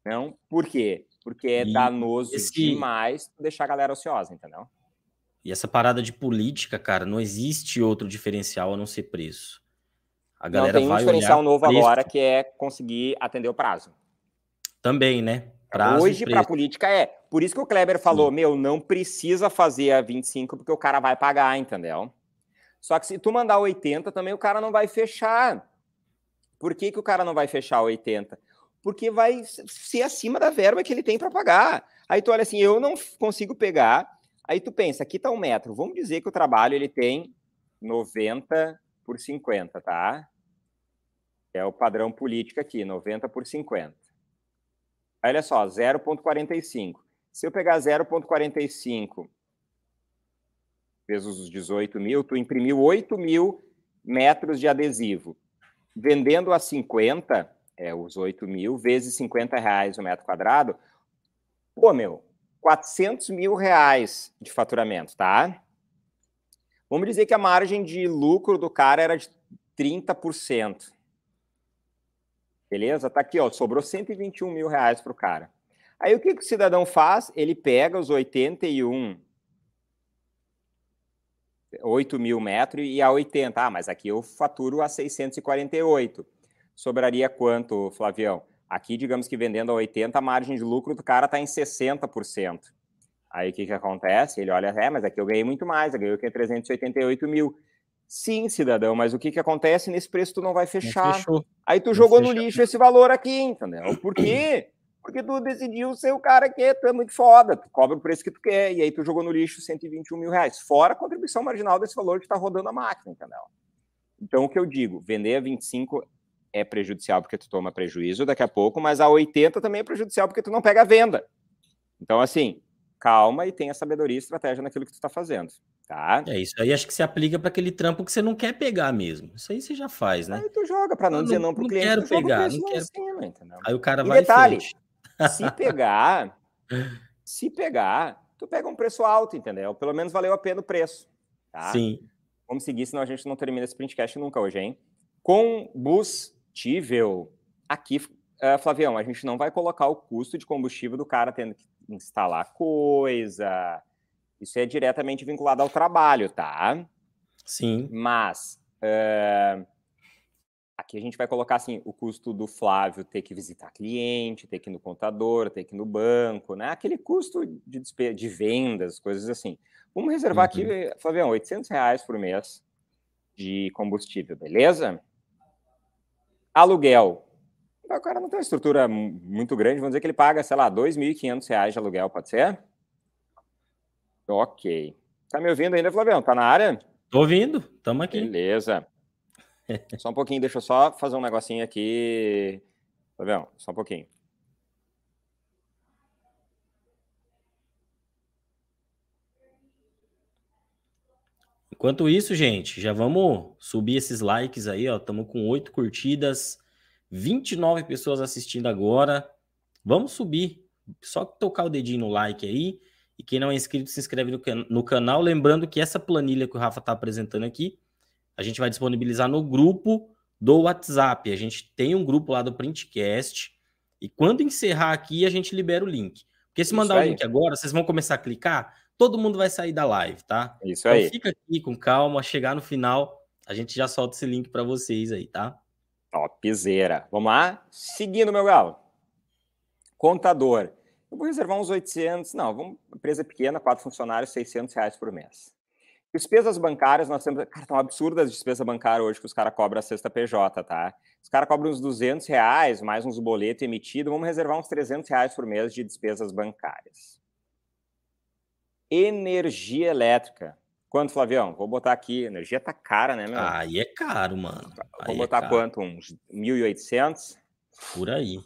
Não, por quê? Porque é e danoso esse... demais deixar a galera ociosa, entendeu? E essa parada de política, cara, não existe outro diferencial a não ser preço. A galera não, tem um diferencial novo preço. agora que é conseguir atender o prazo. Também, né? Prazo Hoje, para a política, é. Por isso que o Kleber falou, Sim. meu, não precisa fazer a 25 porque o cara vai pagar, entendeu? Só que se tu mandar 80, também o cara não vai fechar. Por que, que o cara não vai fechar 80? Porque vai ser acima da verba que ele tem para pagar. Aí tu olha assim, eu não consigo pegar. Aí tu pensa, aqui tá um metro. Vamos dizer que o trabalho ele tem 90 por 50, tá? É o padrão político aqui, 90 por 50. Olha só, 0,45. Se eu pegar 0,45 vezes os 18 mil, tu imprimiu 8 mil metros de adesivo. Vendendo a 50, é os 8 mil, vezes 50 reais o metro quadrado, pô, meu, 400 mil reais de faturamento, tá? Vamos dizer que a margem de lucro do cara era de 30%. Beleza? Tá aqui, ó, sobrou 121 mil reais para o cara. Aí o que, que o cidadão faz? Ele pega os 81 8 mil metros e a 80. Ah, mas aqui eu faturo a 648. Sobraria quanto, Flavião? Aqui, digamos que vendendo a 80, a margem de lucro do cara está em 60%. Aí o que, que acontece? Ele olha, é, mas aqui eu ganhei muito mais, eu ganhei o que 388 mil. Sim, cidadão, mas o que, que acontece? Nesse preço tu não vai fechar. Não Aí tu não jogou no lixo esse valor aqui, entendeu? Por quê? Porque tu decidiu ser o cara que tu é muito foda, tu cobra o preço que tu quer, e aí tu jogou no lixo 121 mil reais, fora a contribuição marginal desse valor que está rodando a máquina, entendeu? Então, o que eu digo, vender a 25 é prejudicial porque tu toma prejuízo daqui a pouco, mas a 80 também é prejudicial porque tu não pega a venda. Então, assim, calma e tenha sabedoria e estratégia naquilo que tu está fazendo, tá? É isso aí, acho que se aplica para aquele trampo que você não quer pegar mesmo. Isso aí você já faz, né? Aí tu joga para não, não, dizer não pro cliente. Quero pegar, não quero. Cima, aí o cara e vai detalhe, se pegar, se pegar, tu pega um preço alto, entendeu? Pelo menos valeu a pena o preço. Tá? Sim. Vamos seguir, senão a gente não termina esse printcast nunca hoje, hein? Combustível. Aqui, uh, Flavião, a gente não vai colocar o custo de combustível do cara tendo que instalar coisa. Isso é diretamente vinculado ao trabalho, tá? Sim. Mas uh, Aqui a gente vai colocar assim o custo do Flávio ter que visitar cliente, ter que ir no contador, ter que ir no banco, né? Aquele custo de, de vendas, coisas assim. Vamos reservar uhum. aqui, Flavião, 800 reais por mês de combustível, beleza? Aluguel. O cara não tem uma estrutura muito grande, vamos dizer que ele paga, sei lá, R$ 2.500 de aluguel, pode ser? Ok. Tá me ouvindo ainda, Flavião? Tá na área? Tô ouvindo, tamo aqui. Beleza. só um pouquinho, deixa eu só fazer um negocinho aqui. Flavião, só um pouquinho. Enquanto isso, gente, já vamos subir esses likes aí, ó. Estamos com oito curtidas, 29 pessoas assistindo agora. Vamos subir. Só tocar o dedinho no like aí. E quem não é inscrito, se inscreve no, can no canal. Lembrando que essa planilha que o Rafa está apresentando aqui, a gente vai disponibilizar no grupo do WhatsApp. A gente tem um grupo lá do Printcast. E quando encerrar aqui, a gente libera o link. Porque se mandar o link agora, vocês vão começar a clicar todo mundo vai sair da live, tá? Isso então aí. fica aqui com calma, chegar no final, a gente já solta esse link para vocês aí, tá? Topzera. Vamos lá? Seguindo, meu galo. Contador. Eu vou reservar uns 800, não, vamos, empresa pequena, quatro funcionários, 600 reais por mês. Despesas bancárias, nós temos, cara, tão absurdas as despesas bancárias hoje que os caras cobram a cesta PJ, tá? Os caras cobram uns 200 reais, mais uns boletos emitidos, vamos reservar uns 300 reais por mês de despesas bancárias energia elétrica. Quanto, Flavião? Vou botar aqui. Energia tá cara, né, meu? Aí é caro, mano. Vou Aí é botar é quanto? Uns 1.800? Por aí.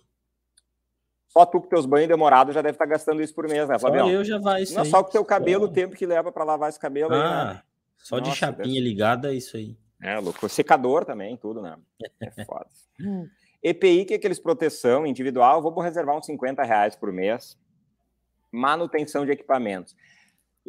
Só tu com teus banhos demorados já deve estar tá gastando isso por mês, né, Flavião? Só eu já vai isso Não, aí. só com teu cabelo, o tempo que leva para lavar esse cabelo ah, aí, né? Só Nossa, de chapinha Deus. ligada é isso aí. É, louco. Secador também, tudo, né? É foda. EPI, que é aqueles proteção individual, vou reservar uns 50 reais por mês. Manutenção de equipamentos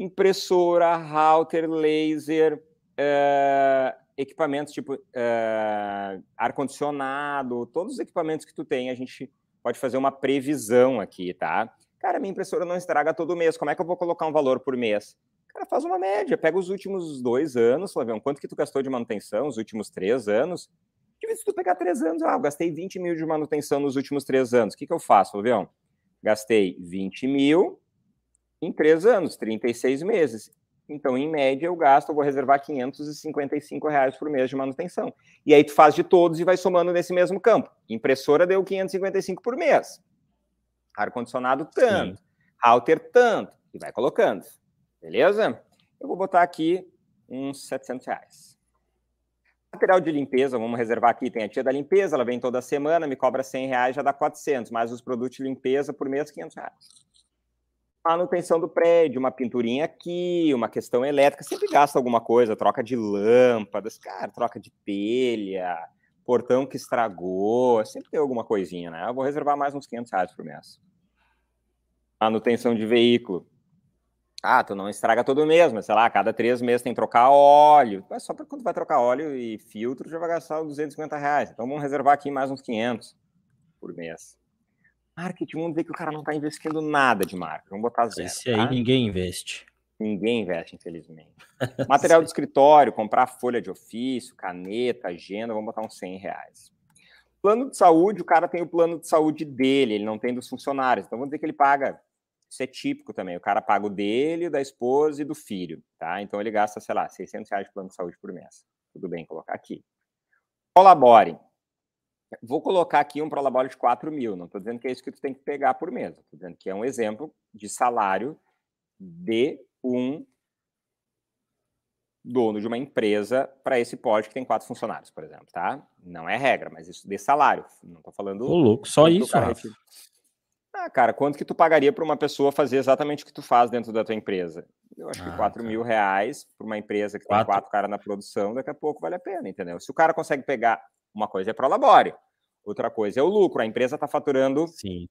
impressora, router, laser, é, equipamentos tipo é, ar-condicionado, todos os equipamentos que tu tem, a gente pode fazer uma previsão aqui, tá? Cara, minha impressora não estraga todo mês, como é que eu vou colocar um valor por mês? Cara, faz uma média, pega os últimos dois anos, Flavião, quanto que tu gastou de manutenção, os últimos três anos? De se tu pegar três anos, ah, eu gastei 20 mil de manutenção nos últimos três anos, o que, que eu faço, Flavião? Gastei 20 mil em três anos, 36 meses. Então, em média, eu gasto, eu vou reservar 555 reais por mês de manutenção. E aí tu faz de todos e vai somando nesse mesmo campo. Impressora deu 555 por mês. Ar-condicionado tanto. Sim. Router tanto. E vai colocando. Beleza? Eu vou botar aqui uns 700 reais. Material de limpeza, vamos reservar aqui, tem a tia da limpeza, ela vem toda semana, me cobra 100 reais, já dá 400, mais os produtos de limpeza por mês, 500 reais manutenção do prédio, uma pinturinha aqui, uma questão elétrica, sempre gasta alguma coisa, troca de lâmpadas, cara, troca de telha, portão que estragou, sempre tem alguma coisinha, né? Eu vou reservar mais uns 500 reais por mês. Manutenção de veículo. Ah, tu não estraga todo mês, mas sei lá, cada três meses tem que trocar óleo. Mas só para quando vai trocar óleo e filtro, já vai gastar 250 reais. Então vamos reservar aqui mais uns 500 por mês. Marketing, vamos dizer que o cara não está investindo nada de marca. Vamos botar zero. Esse tá? aí ninguém investe. Ninguém investe, infelizmente. Material de escritório, comprar folha de ofício, caneta, agenda, vamos botar uns 100 reais. Plano de saúde, o cara tem o plano de saúde dele, ele não tem dos funcionários. Então, vamos dizer que ele paga. Isso é típico também. O cara paga o dele, da esposa e do filho, tá? Então, ele gasta, sei lá, 600 reais de plano de saúde por mês. Tudo bem colocar aqui. Colabore. Vou colocar aqui um prolabore de 4 mil, não estou dizendo que é isso que tu tem que pegar por mês, estou dizendo que é um exemplo de salário de um dono de uma empresa para esse pod que tem quatro funcionários, por exemplo, tá? Não é regra, mas isso de salário, não estou falando... Ô, louco, só isso, cara, Ah, cara, quanto que tu pagaria para uma pessoa fazer exatamente o que tu faz dentro da tua empresa? Eu acho ah, que 4 mil reais para uma empresa que quatro. tem quatro caras na produção, daqui a pouco vale a pena, entendeu? Se o cara consegue pegar uma coisa é prolabore, outra coisa é o lucro. A empresa está faturando Sim.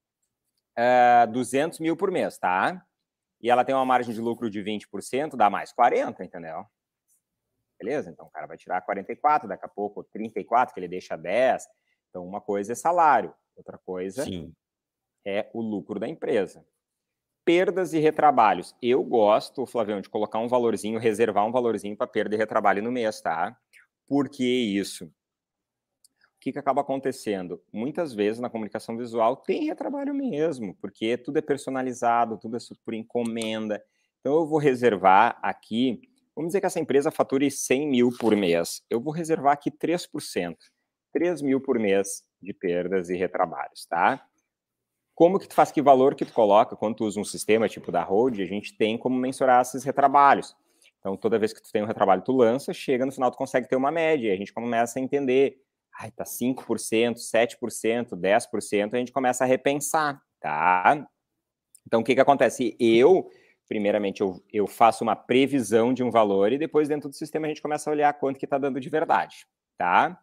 Uh, eh, 200 mil por mês, tá? E ela tem uma margem de lucro de 20%, dá mais 40, entendeu? Beleza? Então o cara vai tirar 44, daqui a pouco 34, que ele deixa 10. Então uma coisa é salário, outra coisa Sim. é o lucro da empresa. Perdas e retrabalhos. Eu gosto, Flavião, de colocar um valorzinho, reservar um valorzinho para perda e retrabalho no mês, tá? Por que isso? O que, que acaba acontecendo? Muitas vezes na comunicação visual tem retrabalho mesmo, porque tudo é personalizado, tudo é por encomenda. Então eu vou reservar aqui, vamos dizer que essa empresa fature 100 mil por mês. Eu vou reservar aqui 3%, 3 mil por mês de perdas e retrabalhos, tá? Como que tu faz que valor que tu coloca quando tu usa um sistema tipo da Hold, a gente tem como mensurar esses retrabalhos. Então, toda vez que tu tem um retrabalho, tu lança, chega no final, tu consegue ter uma média, a gente começa a entender ai, tá 5%, 7%, 10%, a gente começa a repensar, tá? Então, o que que acontece? Eu, primeiramente, eu, eu faço uma previsão de um valor e depois dentro do sistema a gente começa a olhar quanto que está dando de verdade, tá?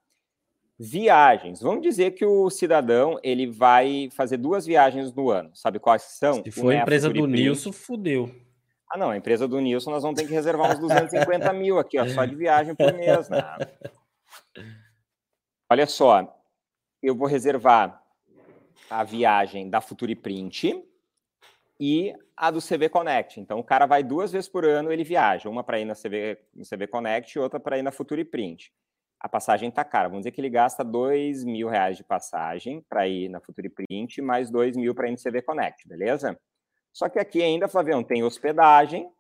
Viagens. Vamos dizer que o cidadão ele vai fazer duas viagens no ano. Sabe quais são? Se for a empresa do Nilson, fudeu. Ah, não. A empresa do Nilson, nós vamos ter que reservar uns 250 mil aqui, ó, só de viagem por mês, né? Olha só, eu vou reservar a viagem da Futuriprint e a do CV Connect. Então, o cara vai duas vezes por ano, ele viaja. Uma para ir na CV, no CV Connect e outra para ir na Futuriprint. A passagem está cara. Vamos dizer que ele gasta dois mil reais de passagem para ir na Futuriprint, mais dois mil para ir no CV Connect, beleza? Só que aqui ainda, Flavião, tem hospedagem.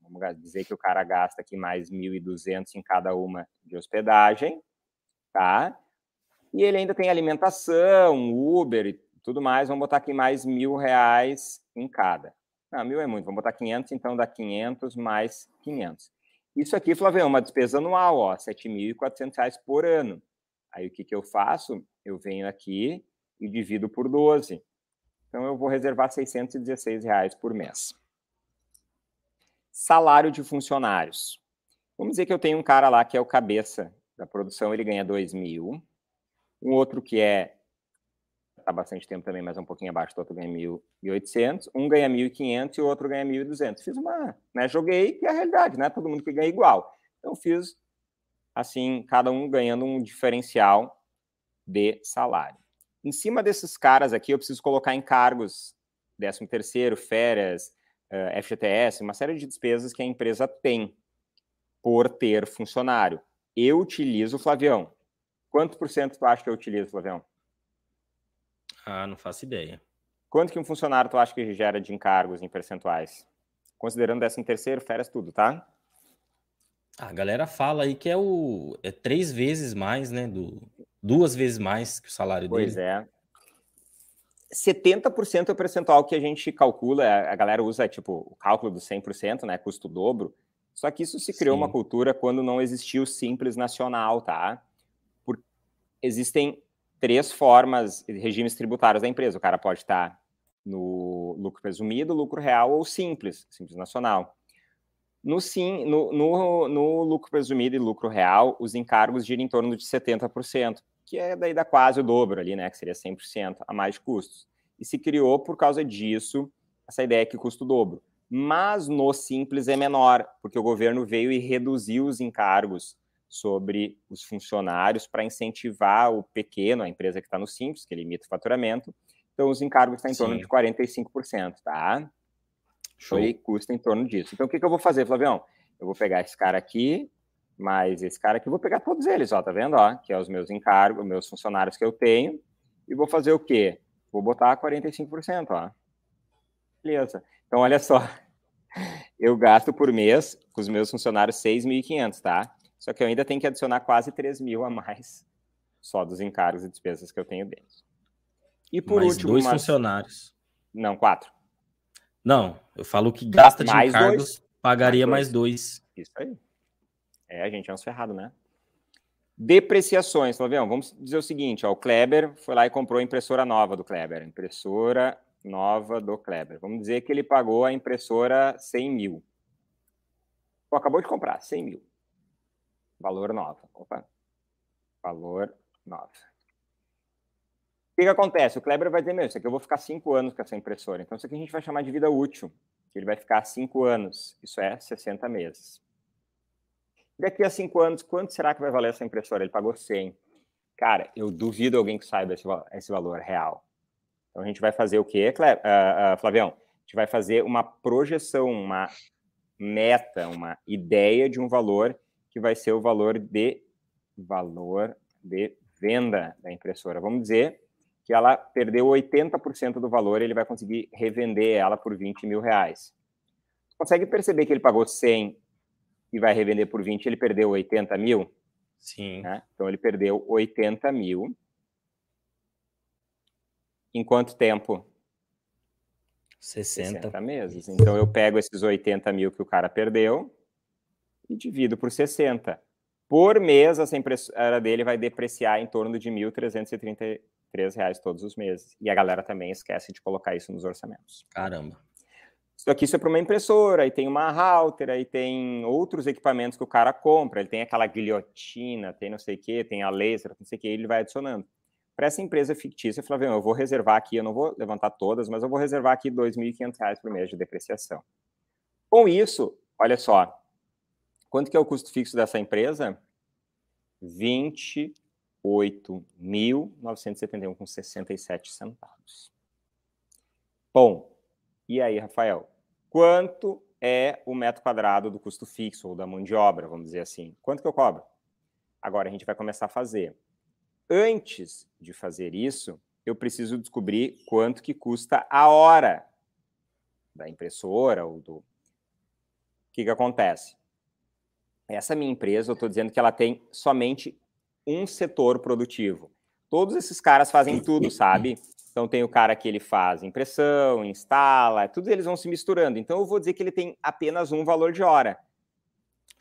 Vamos dizer que o cara gasta aqui mais 1.200 em cada uma de hospedagem, tá? E ele ainda tem alimentação, Uber e tudo mais. Vamos botar aqui mais mil reais em cada. Não, mil é muito. Vamos botar 500, então dá 500 mais 500. Isso aqui, Flávio, é uma despesa anual, ó, R$ 7.400 por ano. Aí o que, que eu faço? Eu venho aqui e divido por 12. Então eu vou reservar 616 reais por mês. Salário de funcionários. Vamos dizer que eu tenho um cara lá que é o cabeça da produção, ele ganha 2 mil um outro que é está bastante tempo também, mas é um pouquinho abaixo, o outro ganha 1.800, um ganha 1.500 e o outro ganha 1.200. Fiz uma, né, joguei, que é a realidade, né, todo mundo que ganha igual. Então fiz assim, cada um ganhando um diferencial de salário. Em cima desses caras aqui, eu preciso colocar encargos, 13 terceiro, férias, eh, FGTS, uma série de despesas que a empresa tem por ter funcionário. Eu utilizo, Flavião, Quanto por cento tu acha que eu utilizo, Flavião? Ah, não faço ideia. Quanto que um funcionário tu acha que gera de encargos em percentuais? Considerando décimo terceiro, férias, tudo, tá? A galera fala aí que é o é três vezes mais, né? Do, duas vezes mais que o salário pois dele. Pois é. 70% é o percentual que a gente calcula, a galera usa tipo o cálculo do 100%, né, custo dobro. Só que isso se criou Sim. uma cultura quando não existia o simples nacional, tá? Existem três formas, regimes tributários da empresa. O cara pode estar no lucro presumido, lucro real ou simples, simples nacional. No, sim, no, no, no lucro presumido e lucro real, os encargos giram em torno de 70%, que é daí dá quase o dobro ali, né? Que seria 100% a mais de custos. E se criou por causa disso essa ideia que custa o dobro. Mas no simples é menor, porque o governo veio e reduziu os encargos sobre os funcionários para incentivar o pequeno, a empresa que está no Simples, que limita o faturamento. Então, os encargos estão em Sim. torno de 45%, tá? Show. E custa em torno disso. Então, o que, que eu vou fazer, Flavião? Eu vou pegar esse cara aqui, mais esse cara aqui, vou pegar todos eles, ó, tá vendo? Ó, que é os meus encargos, meus funcionários que eu tenho, e vou fazer o quê? Vou botar 45%, ó. Beleza. Então, olha só. Eu gasto por mês com os meus funcionários 6.500, tá? Só que eu ainda tenho que adicionar quase 3 mil a mais só dos encargos e despesas que eu tenho dentro. E por mais último. Dois uma... funcionários. Não, quatro. Não, eu falo que gasta de mais encargos, dois. pagaria mais dois. mais dois. Isso aí. É, a gente é uns ferrado, né? Depreciações, Flavião, vamos dizer o seguinte: ó, o Kleber foi lá e comprou a impressora nova do Kleber. Impressora nova do Kleber. Vamos dizer que ele pagou a impressora 100 mil. Pô, acabou de comprar, 100 mil. Valor nova. Opa. Valor nova. O que, que, acontece? O Kleber vai dizer, meu, isso aqui eu vou ficar cinco anos com essa impressora. Então, isso aqui a gente vai chamar de vida útil. Ele vai ficar cinco anos. Isso é 60 meses. Daqui a cinco anos, quanto será que vai valer essa impressora? Ele pagou 100. Cara, eu duvido alguém que saiba esse, esse valor real. Então, a gente vai fazer o quê, Cle... Uh, uh, Flavião? A gente vai fazer uma projeção, uma meta, uma ideia de um valor que vai ser o valor de valor de venda da impressora. Vamos dizer que ela perdeu 80% do valor e ele vai conseguir revender ela por 20 mil reais. Consegue perceber que ele pagou 100 e vai revender por 20, ele perdeu 80 mil? Sim. Né? Então ele perdeu 80 mil. Em quanto tempo? 60. 60 meses. Então eu pego esses 80 mil que o cara perdeu e divido por 60. Por mês, essa impressora dele vai depreciar em torno de R$ 1.333 todos os meses. E a galera também esquece de colocar isso nos orçamentos. Caramba. Isso aqui isso é para uma impressora, aí tem uma router, aí tem outros equipamentos que o cara compra, ele tem aquela guilhotina, tem não sei o que, tem a laser, não sei o que, ele vai adicionando. Para essa empresa fictícia, eu falei, eu vou reservar aqui, eu não vou levantar todas, mas eu vou reservar aqui R$ 2.500 por mês de depreciação. Com isso, olha só, quanto que é o custo fixo dessa empresa? R$ 28.971,67 centavos. Bom, e aí, Rafael, quanto é o metro quadrado do custo fixo ou da mão de obra, vamos dizer assim? Quanto que eu cobro? Agora a gente vai começar a fazer. Antes de fazer isso, eu preciso descobrir quanto que custa a hora da impressora ou do... O que que acontece? Essa minha empresa, eu estou dizendo que ela tem somente um setor produtivo. Todos esses caras fazem tudo, sabe? Então tem o cara que ele faz impressão, instala, tudo eles vão se misturando. Então eu vou dizer que ele tem apenas um valor de hora.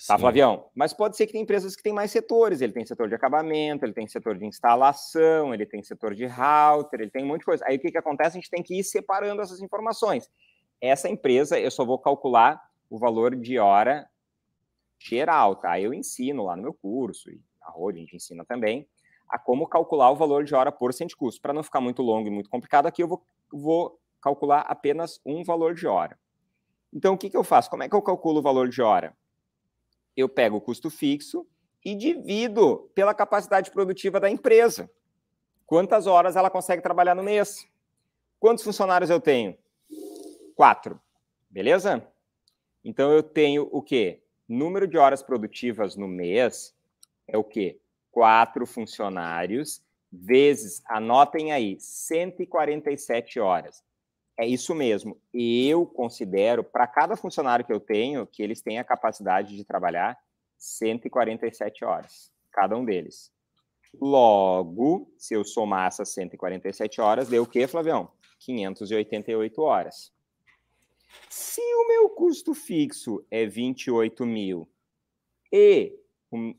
Tá, Sim. Flavião? Mas pode ser que tem empresas que têm mais setores. Ele tem setor de acabamento, ele tem setor de instalação, ele tem setor de router, ele tem um monte de coisa. Aí o que, que acontece? A gente tem que ir separando essas informações. Essa empresa, eu só vou calcular o valor de hora geral, tá? Eu ensino lá no meu curso, e a Rode a gente ensina também a como calcular o valor de hora por cento de custo. Para não ficar muito longo e muito complicado, aqui eu vou, vou calcular apenas um valor de hora. Então, o que, que eu faço? Como é que eu calculo o valor de hora? Eu pego o custo fixo e divido pela capacidade produtiva da empresa. Quantas horas ela consegue trabalhar no mês? Quantos funcionários eu tenho? Quatro. Beleza? Então, eu tenho o quê? Número de horas produtivas no mês é o quê? quatro funcionários, vezes, anotem aí, 147 horas. É isso mesmo. Eu considero, para cada funcionário que eu tenho, que eles têm a capacidade de trabalhar 147 horas, cada um deles. Logo, se eu somar essas 147 horas, deu o quê, Flavião? 588 horas. Se o meu custo fixo é 28 mil e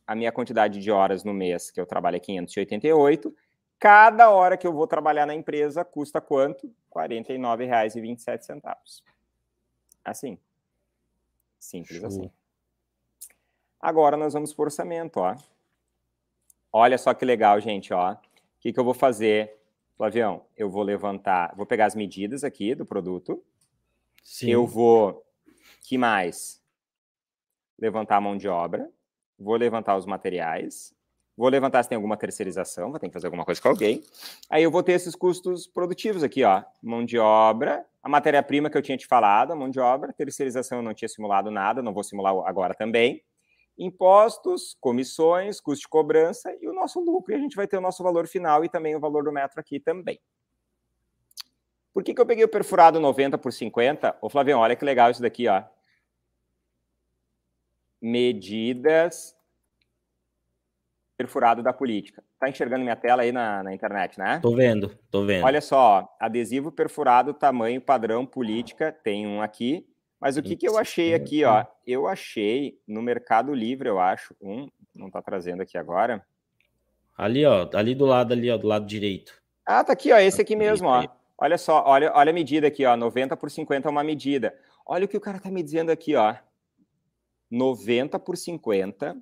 a minha quantidade de horas no mês, que eu trabalho é 588, cada hora que eu vou trabalhar na empresa custa quanto? R$ 49,27. Assim. Simples Show. assim. Agora nós vamos para o orçamento, ó. Olha só que legal, gente, ó. O que, que eu vou fazer, Flavião? Eu vou levantar, vou pegar as medidas aqui do produto. Sim. Eu vou, que mais? Levantar a mão de obra vou levantar os materiais, vou levantar se tem alguma terceirização, vou ter que fazer alguma coisa com alguém. Aí eu vou ter esses custos produtivos aqui, ó, mão de obra, a matéria-prima que eu tinha te falado, a mão de obra, terceirização eu não tinha simulado nada, não vou simular agora também. Impostos, comissões, custo de cobrança e o nosso lucro. E a gente vai ter o nosso valor final e também o valor do metro aqui também. Por que, que eu peguei o perfurado 90 por 50? Ô, Flavião, olha que legal isso daqui, ó medidas perfurado da política. Tá enxergando minha tela aí na, na internet, né? Tô vendo, tô vendo. Olha só, adesivo perfurado tamanho padrão política, tem um aqui. Mas o que, que eu achei aqui, ó? Eu achei no Mercado Livre, eu acho, um, não tá trazendo aqui agora. Ali, ó, ali do lado ali, ó, do lado direito. Ah, tá aqui, ó, esse aqui mesmo, ó. Olha só, olha, olha a medida aqui, ó, 90 por 50 é uma medida. Olha o que o cara tá me dizendo aqui, ó. 90 por 50.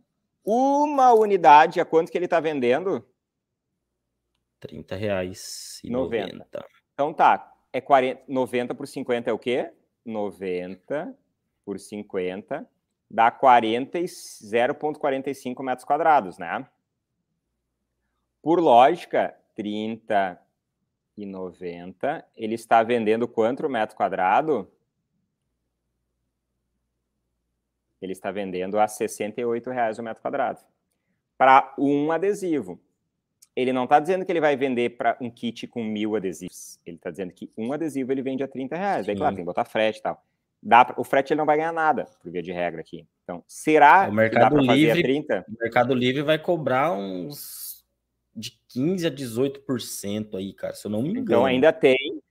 Uma unidade, a quanto que ele está vendendo? 30 reais e 90. 90. Então tá, é 40, 90 por 50 é o quê? 90 por 50 dá 0,45 metros quadrados, né? Por lógica, 30 e 90, ele está vendendo quanto metro quadrado? ele está vendendo a R$ 68,00 o metro quadrado para um adesivo. ele não está dizendo que ele vai vender para um kit com mil adesivos. Ele está dizendo que um adesivo ele vende a 30 reais. Aí, claro, tem que botar frete e tal. Dá pra, o frete ele não vai ganhar nada, por via de regra aqui. Então, será o Mercado Livre, 30? O Mercado Livre vai cobrar uns 15 a 18% aí, cara, se eu não me então, engano. Então ainda tem.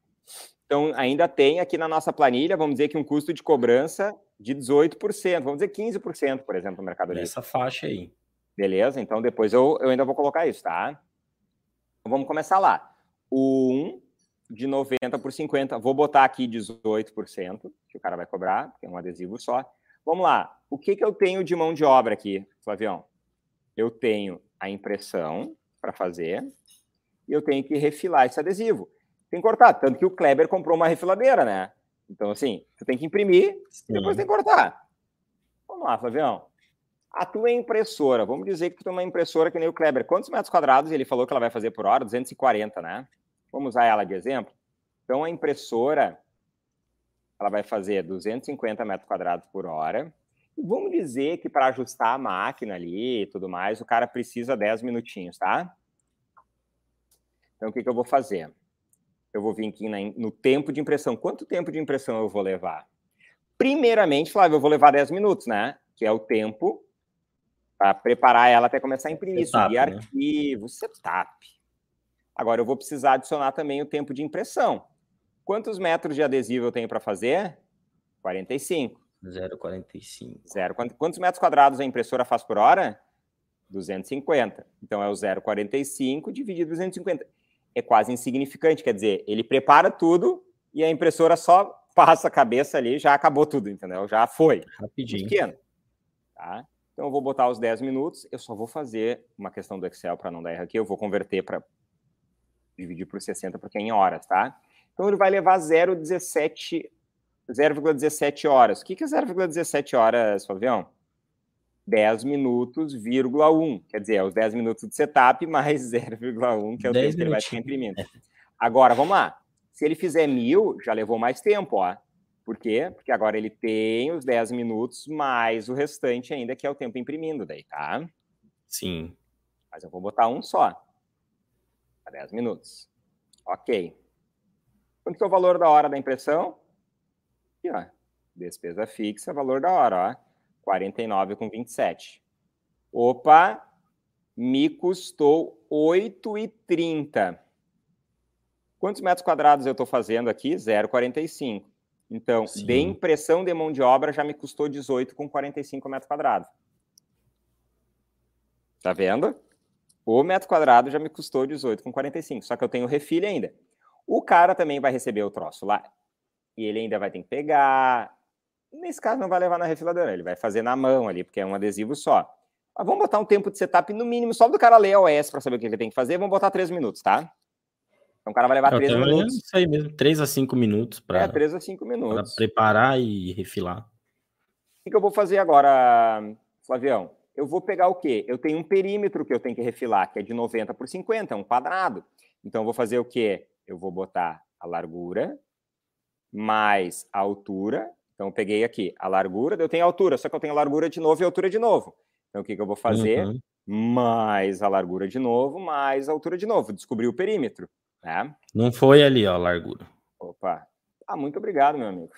Então ainda tem aqui na nossa planilha, vamos dizer que um custo de cobrança de 18%, vamos dizer 15%, por exemplo, no Mercado Livre. Essa faixa aí. Beleza? Então depois eu, eu ainda vou colocar isso, tá? Então, vamos começar lá. O 1 de 90 por 50. Vou botar aqui 18%, que o cara vai cobrar, porque é um adesivo só. Vamos lá. O que, que eu tenho de mão de obra aqui, Flavião? Eu tenho a impressão para fazer e eu tenho que refilar esse adesivo. Tem que cortar. Tanto que o Kleber comprou uma refiladeira, né? Então, assim, você tem que imprimir e depois tem que cortar. Vamos lá, Flavião. A tua impressora, vamos dizer que tu tem uma impressora que nem o Kleber. Quantos metros quadrados ele falou que ela vai fazer por hora? 240, né? Vamos usar ela de exemplo? Então, a impressora, ela vai fazer 250 metros quadrados por hora. Vamos dizer que para ajustar a máquina ali e tudo mais, o cara precisa 10 minutinhos, tá? Então, o que, que eu vou fazer? Eu vou vir aqui no tempo de impressão. Quanto tempo de impressão eu vou levar? Primeiramente, Flávio, eu vou levar 10 minutos, né? Que é o tempo para preparar ela até começar a imprimir, setup, subir né? arquivo, setup. Agora eu vou precisar adicionar também o tempo de impressão. Quantos metros de adesivo eu tenho para fazer? 45. 0,45. Zero. Quantos metros quadrados a impressora faz por hora? 250. Então é o 0,45 dividido 250. É quase insignificante, quer dizer, ele prepara tudo e a impressora só passa a cabeça ali, já acabou tudo, entendeu? Já foi. Rapidinho. Pequeno. Tá? Então eu vou botar os 10 minutos, eu só vou fazer uma questão do Excel para não dar erro aqui, eu vou converter para dividir por 60 porque é em horas, tá? Então ele vai levar 0,17 0,17 horas. O que é 0,17 horas, Fabião? 10 minutos, vírgula 1. Quer dizer, é os 10 minutos de setup mais 0,1, que é o tempo que ele vai ficar imprimindo. Agora, vamos lá. Se ele fizer mil, já levou mais tempo, ó. Por quê? Porque agora ele tem os 10 minutos mais o restante ainda, que é o tempo imprimindo daí, tá? Sim. Mas eu vou botar um só. A 10 minutos. Ok. Quanto que é o valor da hora da impressão? Aqui, ó. Despesa fixa, valor da hora, ó. 49,27. Opa! Me custou 8,30. Quantos metros quadrados eu estou fazendo aqui? 0,45. Então, Sim. de impressão de mão de obra já me custou 18,45 metros quadrados. Tá vendo? O metro quadrado já me custou 18,45. Só que eu tenho refilho ainda. O cara também vai receber o troço lá. E ele ainda vai ter que pegar. Nesse caso, não vai levar na refiladora. Ele vai fazer na mão ali, porque é um adesivo só. Mas vamos botar um tempo de setup no mínimo, só do cara ler a OS para saber o que ele tem que fazer. Vamos botar três minutos, tá? Então o cara vai levar 3 minutos. Isso aí mesmo, 3 a 5 minutos para. É, 3 a 5 minutos. preparar e refilar. O que eu vou fazer agora, Flavião? Eu vou pegar o quê? Eu tenho um perímetro que eu tenho que refilar, que é de 90 por 50, é um quadrado. Então eu vou fazer o quê? Eu vou botar a largura mais a altura. Então eu peguei aqui a largura, eu tenho a altura, só que eu tenho a largura de novo e a altura de novo. Então o que, que eu vou fazer? Uhum. Mais a largura de novo, mais a altura de novo. Descobri o perímetro. Né? Não foi ali, ó, a largura. Opa. Ah, muito obrigado, meu amigo.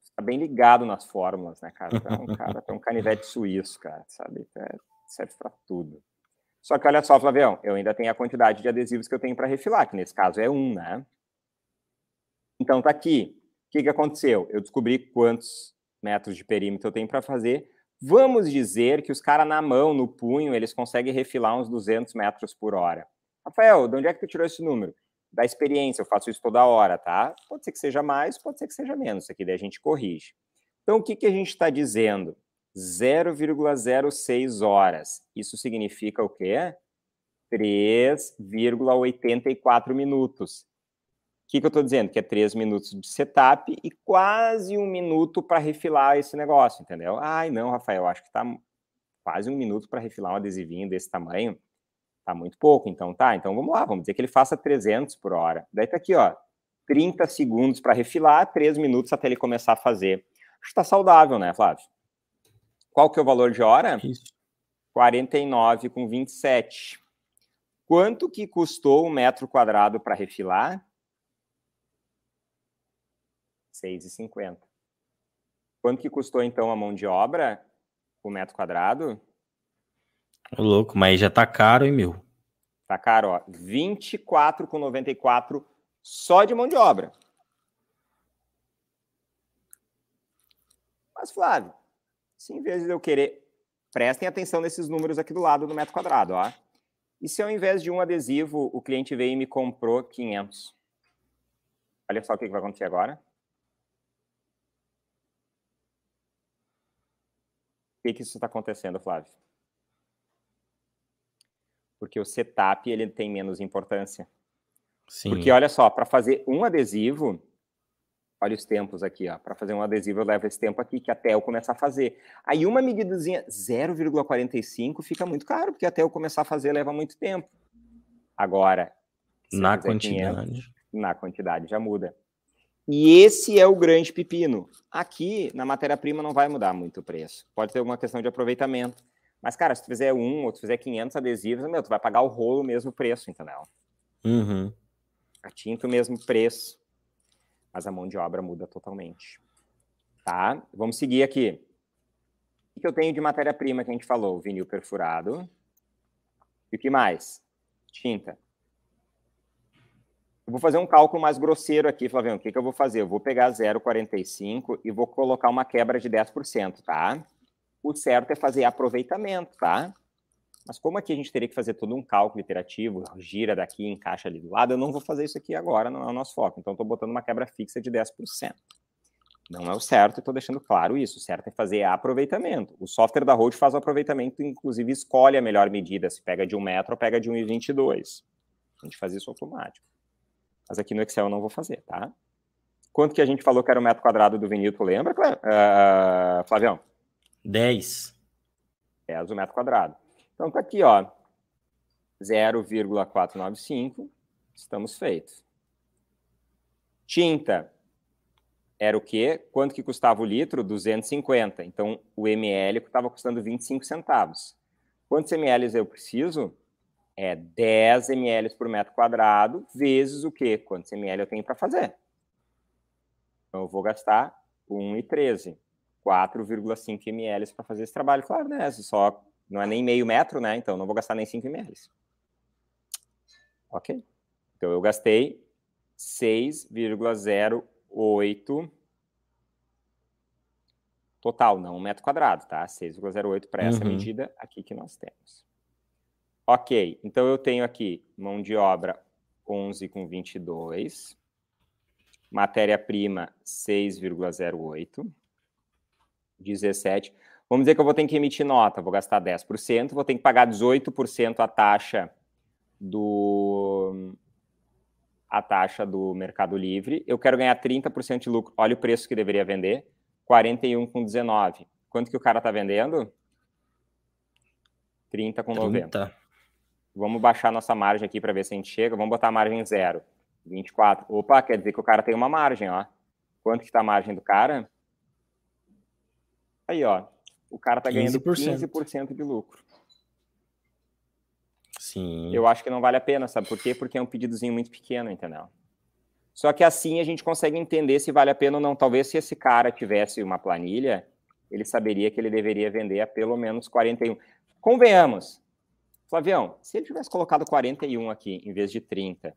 Está bem ligado nas fórmulas, né, cara? é um cara, é um canivete suíço, cara, sabe? É, serve para tudo. Só que olha só, Flavião, eu ainda tenho a quantidade de adesivos que eu tenho para refilar, que nesse caso é um, né? Então tá aqui. O que, que aconteceu? Eu descobri quantos metros de perímetro eu tenho para fazer. Vamos dizer que os caras na mão, no punho, eles conseguem refilar uns 200 metros por hora. Rafael, de onde é que tu tirou esse número? da experiência, eu faço isso toda hora, tá? Pode ser que seja mais, pode ser que seja menos, isso aqui daí a gente corrige. Então, o que, que a gente está dizendo? 0,06 horas. Isso significa o quê? 3,84 minutos. O que, que eu estou dizendo? Que é 3 minutos de setup e quase um minuto para refilar esse negócio, entendeu? Ai, não, Rafael, acho que está quase um minuto para refilar um adesivinho desse tamanho. Tá muito pouco, então tá. Então vamos lá, vamos dizer que ele faça 300 por hora. Daí tá aqui, ó, 30 segundos para refilar, 3 minutos até ele começar a fazer. Acho que tá saudável, né, Flávio? Qual que é o valor de hora? Isso. 49 com 27. Quanto que custou um metro quadrado para refilar? 6,50. Quanto que custou, então, a mão de obra, o metro quadrado? Louco, mas já tá caro, hein, meu? Tá caro, ó. 24,94 só de mão de obra. Mas, Flávio, se em vez de eu querer... Prestem atenção nesses números aqui do lado do metro quadrado, ó. E se ao invés de um adesivo, o cliente veio e me comprou 500? Olha só o que vai acontecer agora. Que, que isso está acontecendo, Flávio? Porque o setup ele tem menos importância. Sim. Porque olha só, para fazer um adesivo, olha os tempos aqui, ó. Para fazer um adesivo, eu levo esse tempo aqui, que até eu começar a fazer. Aí uma medidazinha 0,45 fica muito caro, porque até eu começar a fazer leva muito tempo. Agora, na quantidade. 500, na quantidade já muda. E esse é o grande pepino. Aqui, na matéria-prima, não vai mudar muito o preço. Pode ter alguma questão de aproveitamento. Mas, cara, se tu fizer um ou tu fizer 500 adesivos, meu, tu vai pagar o rolo o mesmo preço, entendeu? Uhum. A tinta o mesmo preço mas a mão de obra muda totalmente. Tá? Vamos seguir aqui. O que eu tenho de matéria-prima que a gente falou? Vinil perfurado. E o que mais? Tinta. Eu vou fazer um cálculo mais grosseiro aqui, Flavião. O que, que eu vou fazer? Eu vou pegar 0,45 e vou colocar uma quebra de 10%, tá? O certo é fazer aproveitamento, tá? Mas como aqui a gente teria que fazer todo um cálculo iterativo, gira daqui, encaixa ali do lado, eu não vou fazer isso aqui agora, não é o nosso foco. Então, estou botando uma quebra fixa de 10%. Não é o certo, estou deixando claro isso. O certo é fazer aproveitamento. O software da Road faz o aproveitamento, inclusive escolhe a melhor medida, se pega de 1 metro ou pega de 1,22. A gente faz isso automático. Mas aqui no Excel eu não vou fazer, tá? Quanto que a gente falou que era o metro quadrado do vinil, tu lembra, uh, Flavião? 10. 10 o metro quadrado. Então tá aqui, ó, 0,495, estamos feitos. Tinta era o quê? Quanto que custava o litro? 250. Então o ml estava custando 25 centavos. Quantos ml eu preciso? É 10 ml por metro quadrado vezes o quê? Quantos ml eu tenho para fazer? Então eu vou gastar 1,13. 4,5 ml para fazer esse trabalho. Claro, né? Só não é nem meio metro, né? Então não vou gastar nem 5 ml. Ok? Então eu gastei 6,08 total, não um metro quadrado, tá? 6,08 para essa uhum. medida aqui que nós temos. Ok, então eu tenho aqui mão de obra 11 com 22, matéria-prima 6,08, 17. Vamos dizer que eu vou ter que emitir nota, vou gastar 10%, vou ter que pagar 18% a taxa do a taxa do Mercado Livre. Eu quero ganhar 30% de lucro. Olha o preço que deveria vender, 41,19. Quanto que o cara está vendendo? 30 com 90. Vamos baixar nossa margem aqui para ver se a gente chega. Vamos botar a margem zero. 24. Opa, quer dizer que o cara tem uma margem, ó. Quanto que está a margem do cara? Aí, ó o cara tá ganhando 15%, 15 de lucro. Sim. Eu acho que não vale a pena, sabe por quê? Porque é um pedidozinho muito pequeno, entendeu? Só que assim a gente consegue entender se vale a pena ou não. Talvez se esse cara tivesse uma planilha, ele saberia que ele deveria vender a pelo menos 41. Convenhamos, Flavião, se ele tivesse colocado 41 aqui em vez de 30,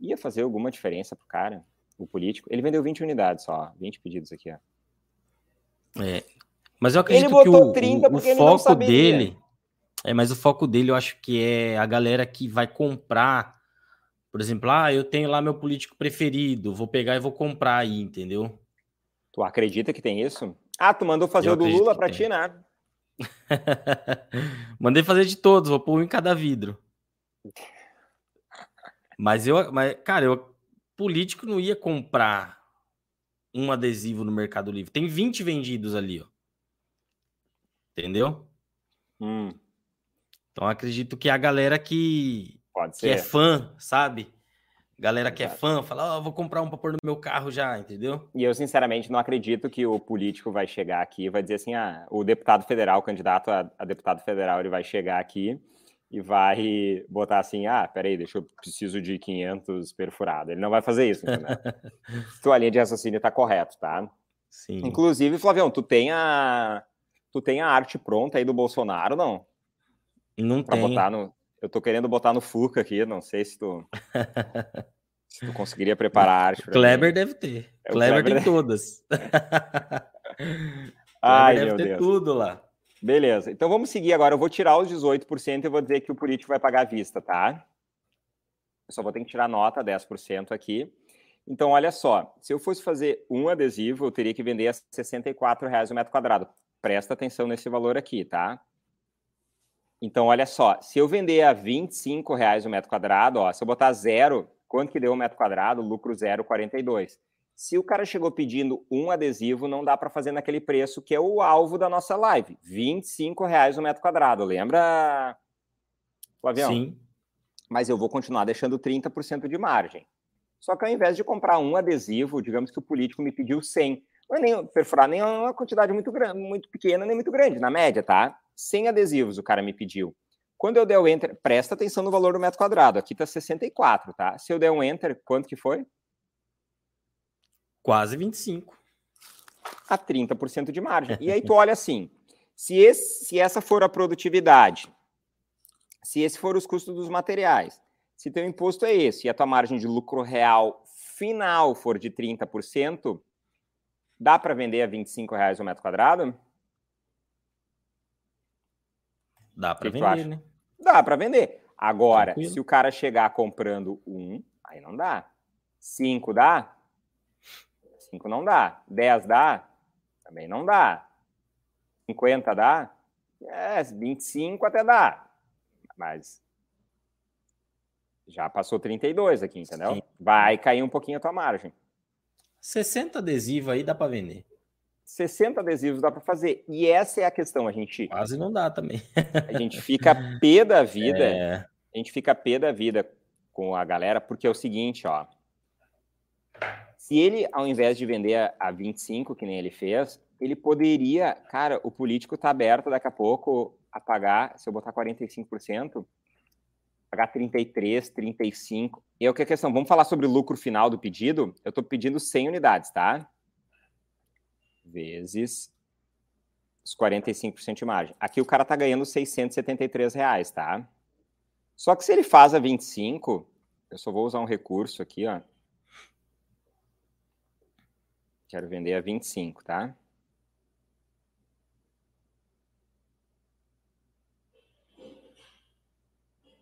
ia fazer alguma diferença pro cara, o político? Ele vendeu 20 unidades só, 20 pedidos aqui, ó. É, mas eu acredito que o, 30 o, o foco dele. É, mas o foco dele eu acho que é a galera que vai comprar. Por exemplo, ah, eu tenho lá meu político preferido, vou pegar e vou comprar aí, entendeu? Tu acredita que tem isso? Ah, tu mandou fazer eu o do Lula pra ti, né? Mandei fazer de todos, vou pôr um em cada vidro. Mas eu, mas, cara, eu político não ia comprar um adesivo no Mercado Livre. Tem 20 vendidos ali, ó. Entendeu? Hum. Então acredito que a galera que, que é fã, sabe? Galera Exato. que é fã, fala, oh, vou comprar um para pôr no meu carro já, entendeu? E eu, sinceramente, não acredito que o político vai chegar aqui e vai dizer assim, ah, o deputado federal, o candidato a, a deputado federal, ele vai chegar aqui e vai botar assim, ah, peraí, deixa eu preciso de 500 perfurado. Ele não vai fazer isso, entendeu? Tua linha de raciocínio tá correto, tá? Sim. Inclusive, Flavião, tu tem a tu tem a arte pronta aí do Bolsonaro, não? Não pra tem. botar no Eu tô querendo botar no Fuca aqui, não sei se tu se tu conseguiria preparar a arte. Kleber mim. deve ter. É, Kleber, Kleber tem deve... todas. Ai, deve meu ter Deus. tudo lá. Beleza. Então vamos seguir agora. Eu vou tirar os 18% e vou dizer que o político vai pagar à vista, tá? Eu só vou ter que tirar nota 10% aqui. Então, olha só. Se eu fosse fazer um adesivo, eu teria que vender a R$ 64,00 o metro quadrado. Presta atenção nesse valor aqui, tá? Então, olha só. Se eu vender a R$ 25,00 o metro quadrado, ó, se eu botar zero, quanto que deu o metro quadrado? Lucro 0,42. Se o cara chegou pedindo um adesivo, não dá para fazer naquele preço que é o alvo da nossa live, R$ reais o metro quadrado. Lembra, Flavião? Sim. Mas eu vou continuar deixando 30% de margem. Só que ao invés de comprar um adesivo, digamos que o político me pediu 100. Não é nem perfurar nem uma quantidade muito grande, muito pequena, nem muito grande, na média, tá? 100 adesivos o cara me pediu. Quando eu der o enter, presta atenção no valor do metro quadrado. Aqui tá 64, tá? Se eu der um enter, quanto que foi? Quase 25. A 30% de margem. E aí tu olha assim, se, esse, se essa for a produtividade, se esse for os custos dos materiais, se teu imposto é esse e a tua margem de lucro real final for de 30%, dá para vender a 25 reais o metro quadrado? Dá para vender, né? Dá para vender. Agora, Tranquilo. se o cara chegar comprando um, aí não dá. Cinco dá? 5 não dá. 10 dá? Também não dá. 50 dá? É, 25 até dá. Mas já passou 32 aqui, entendeu? Sim. Vai cair um pouquinho a tua margem. 60 adesivos aí dá para vender. 60 adesivos dá para fazer. E essa é a questão, a gente quase não dá também. a gente fica pé da vida. É... A gente fica pé da vida com a galera porque é o seguinte, ó. Se ele, ao invés de vender a 25, que nem ele fez, ele poderia, cara, o político está aberto daqui a pouco a pagar, se eu botar 45%, pagar 33, 35. E é o que é a questão? Vamos falar sobre o lucro final do pedido? Eu estou pedindo 100 unidades, tá? Vezes os 45% de margem. Aqui o cara está ganhando 673 reais, tá? Só que se ele faz a 25, eu só vou usar um recurso aqui, ó. Quero vender a 25, tá?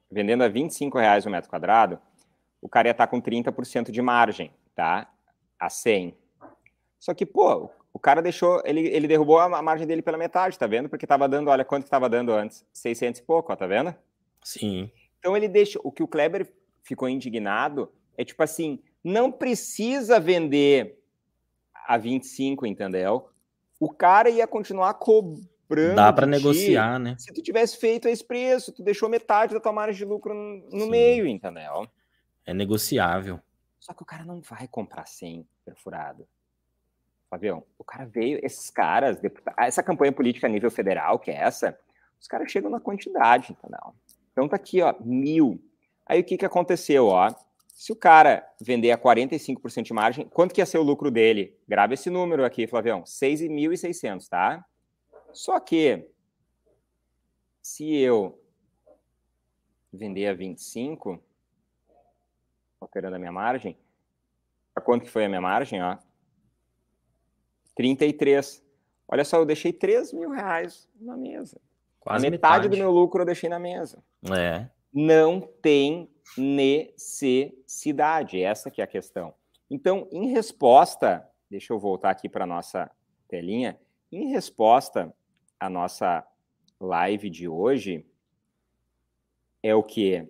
Vendendo a 25 reais o metro quadrado, o cara ia estar tá com 30% de margem, tá? A 100. Só que, pô, o cara deixou, ele, ele derrubou a margem dele pela metade, tá vendo? Porque tava dando, olha quanto que tava dando antes, 600 e pouco, ó, tá vendo? Sim. Então ele deixa, o que o Kleber ficou indignado é tipo assim, não precisa vender a 25, entendeu? O cara ia continuar cobrando. Dá para negociar, né? Se tu tivesse feito esse preço, tu deixou metade da tua margem de lucro no Sim. meio, entendeu? É negociável. Só que o cara não vai comprar 100 perfurado. Fabião, o cara veio, esses caras, essa campanha política a nível federal, que é essa, os caras chegam na quantidade, entendeu? Então tá aqui, ó, mil. Aí o que que aconteceu, ó? Se o cara vender a 45% de margem, quanto que ia ser o lucro dele? Grava esse número aqui, Flavião. 6.600, tá? Só que se eu vender a 25, alterando a minha margem, a quanto que foi a minha margem, ó? 33. Olha só, eu deixei 3 mil reais na mesa. Quase a metade, metade do meu lucro eu deixei na mesa. É. Não tem necessidade. Essa que é a questão. Então, em resposta, deixa eu voltar aqui para a nossa telinha. Em resposta à nossa live de hoje, é o que? O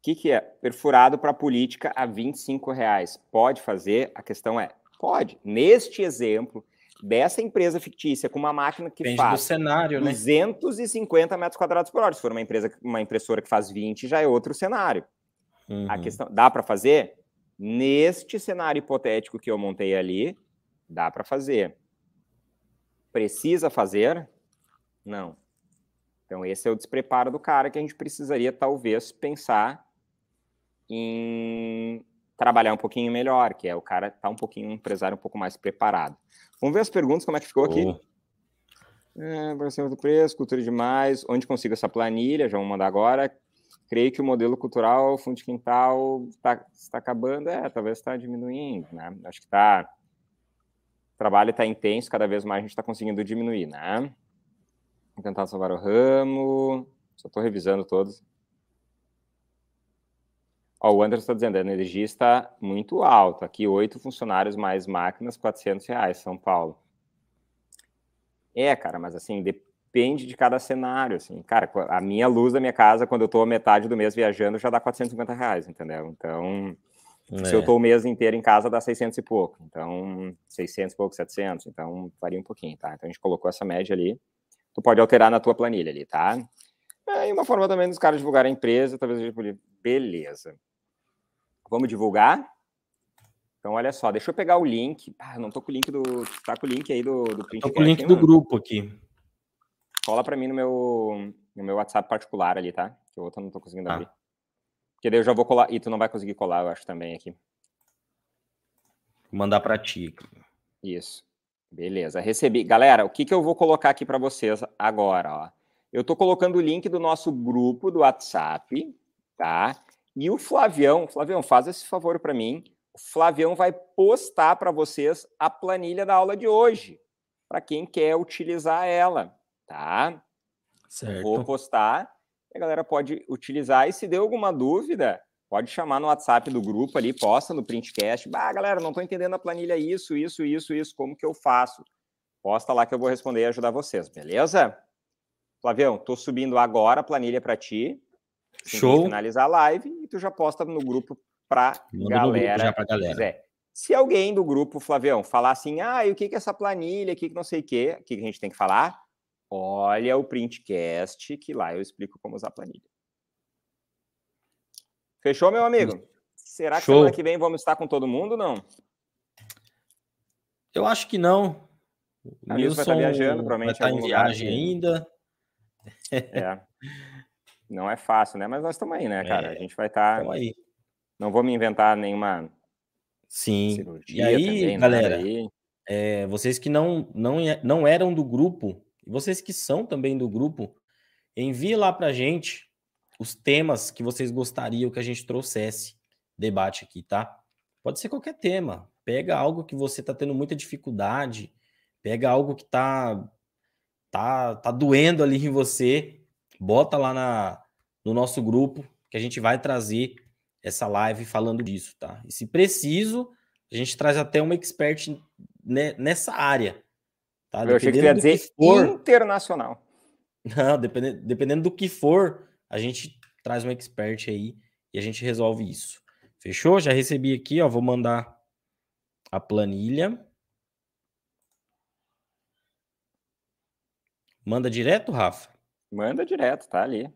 que, que é? Perfurado para política a 25 reais. Pode fazer? A questão é, pode. Neste exemplo, dessa empresa fictícia com uma máquina que Depende faz cenário, 250 né? metros quadrados por hora. Se for uma empresa, uma impressora que faz 20, já é outro cenário. Uhum. A questão, dá para fazer? Neste cenário hipotético que eu montei ali, dá para fazer. Precisa fazer? Não. Então, esse é o despreparo do cara que a gente precisaria, talvez, pensar em trabalhar um pouquinho melhor, que é o cara tá um pouquinho, um empresário um pouco mais preparado. Vamos ver as perguntas, como é que ficou aqui. Oh. É, cima do preço, cultura demais, onde consigo essa planilha, já vamos mandar agora. Creio que o modelo cultural, fundo de quintal, tá, está acabando, é, talvez está diminuindo, né? Acho que está, o trabalho está intenso, cada vez mais a gente está conseguindo diminuir, né? Vou tentar salvar o ramo, só estou revisando todos. Ó, o Anderson está dizendo, a energia está muito alta. Aqui, oito funcionários mais máquinas, 400 reais, São Paulo. É, cara, mas assim, depende de cada cenário, assim. Cara, a minha luz da minha casa, quando eu estou metade do mês viajando, já dá 450 reais, entendeu? Então, é. se eu estou é. o mês inteiro em casa, dá 600 e pouco. Então, 600 e pouco, 700. Então, varia um pouquinho, tá? Então, a gente colocou essa média ali. Tu pode alterar na tua planilha ali, tá? É, e uma forma também dos caras divulgarem a empresa, talvez a gente Beleza. Vamos divulgar? Então, olha só, deixa eu pegar o link. Ah, não tô com o link do. Tá com o link aí do, do print. Tô com o link do grupo aqui. Cola para mim no meu, no meu WhatsApp particular ali, tá? Que o outro eu não tô conseguindo ah. abrir. Porque daí eu já vou colar. E tu não vai conseguir colar, eu acho também aqui. Vou mandar para ti. Isso. Beleza, recebi. Galera, o que, que eu vou colocar aqui para vocês agora? Ó? Eu tô colocando o link do nosso grupo do WhatsApp, tá? E o Flavião, Flavião, faz esse favor para mim o Flavião vai postar para vocês a planilha da aula de hoje, para quem quer utilizar ela, tá? Certo. Vou postar, a galera pode utilizar e se deu alguma dúvida, pode chamar no WhatsApp do grupo ali, posta no printcast. Ah, galera, não estou entendendo a planilha isso, isso, isso, isso, como que eu faço? Posta lá que eu vou responder e ajudar vocês, beleza? Flavião, estou subindo agora a planilha para ti. Show. Finalizar a live e tu já posta no grupo para galera. Pra galera. Se alguém do grupo, Flavião, falar assim, ah, e o que que é essa planilha, o que que não sei o quê, o que que a gente tem que falar? Olha o printcast, que lá eu explico como usar a planilha. Fechou, meu amigo? Será que Show. semana que vem vamos estar com todo mundo não? Eu acho que não. O Nilson vai estar viajando, provavelmente vai estar em viagem ainda. É. Não é fácil, né? Mas nós estamos aí, né, cara? É, a gente vai estar. aí. Não vou me inventar nenhuma. Sim. e aí, também, galera, aí. É, vocês que não, não, não eram do grupo, vocês que são também do grupo, envie lá pra gente os temas que vocês gostariam que a gente trouxesse debate aqui, tá? Pode ser qualquer tema. Pega algo que você tá tendo muita dificuldade, pega algo que tá tá, tá doendo ali em você, bota lá na, no nosso grupo que a gente vai trazer essa live falando disso, tá? E se preciso, a gente traz até uma expert nessa área. Tá? Eu achei que ia dizer que for, internacional. Não, dependendo, dependendo do que for, a gente traz um expert aí e a gente resolve isso. Fechou? Já recebi aqui, ó. Vou mandar a planilha. Manda direto, Rafa? Manda direto, tá ali.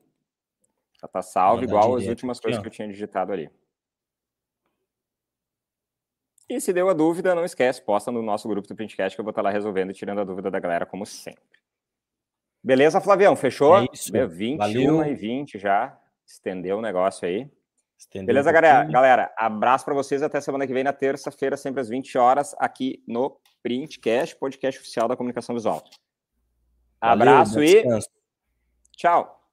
Já tá salvo, igual as últimas coisas que eu tinha digitado ali. E se deu a dúvida, não esquece, posta no nosso grupo do Printcast que eu vou estar lá resolvendo e tirando a dúvida da galera, como sempre. Beleza, Flavião? Fechou? É isso. 21 Valeu. e 20 já. Estendeu o negócio aí. Estendeu Beleza, um galera? Galera, abraço para vocês. Até semana que vem, na terça-feira, sempre às 20 horas, aqui no Printcast, podcast oficial da comunicação visual. Abraço Valeu, e tchau.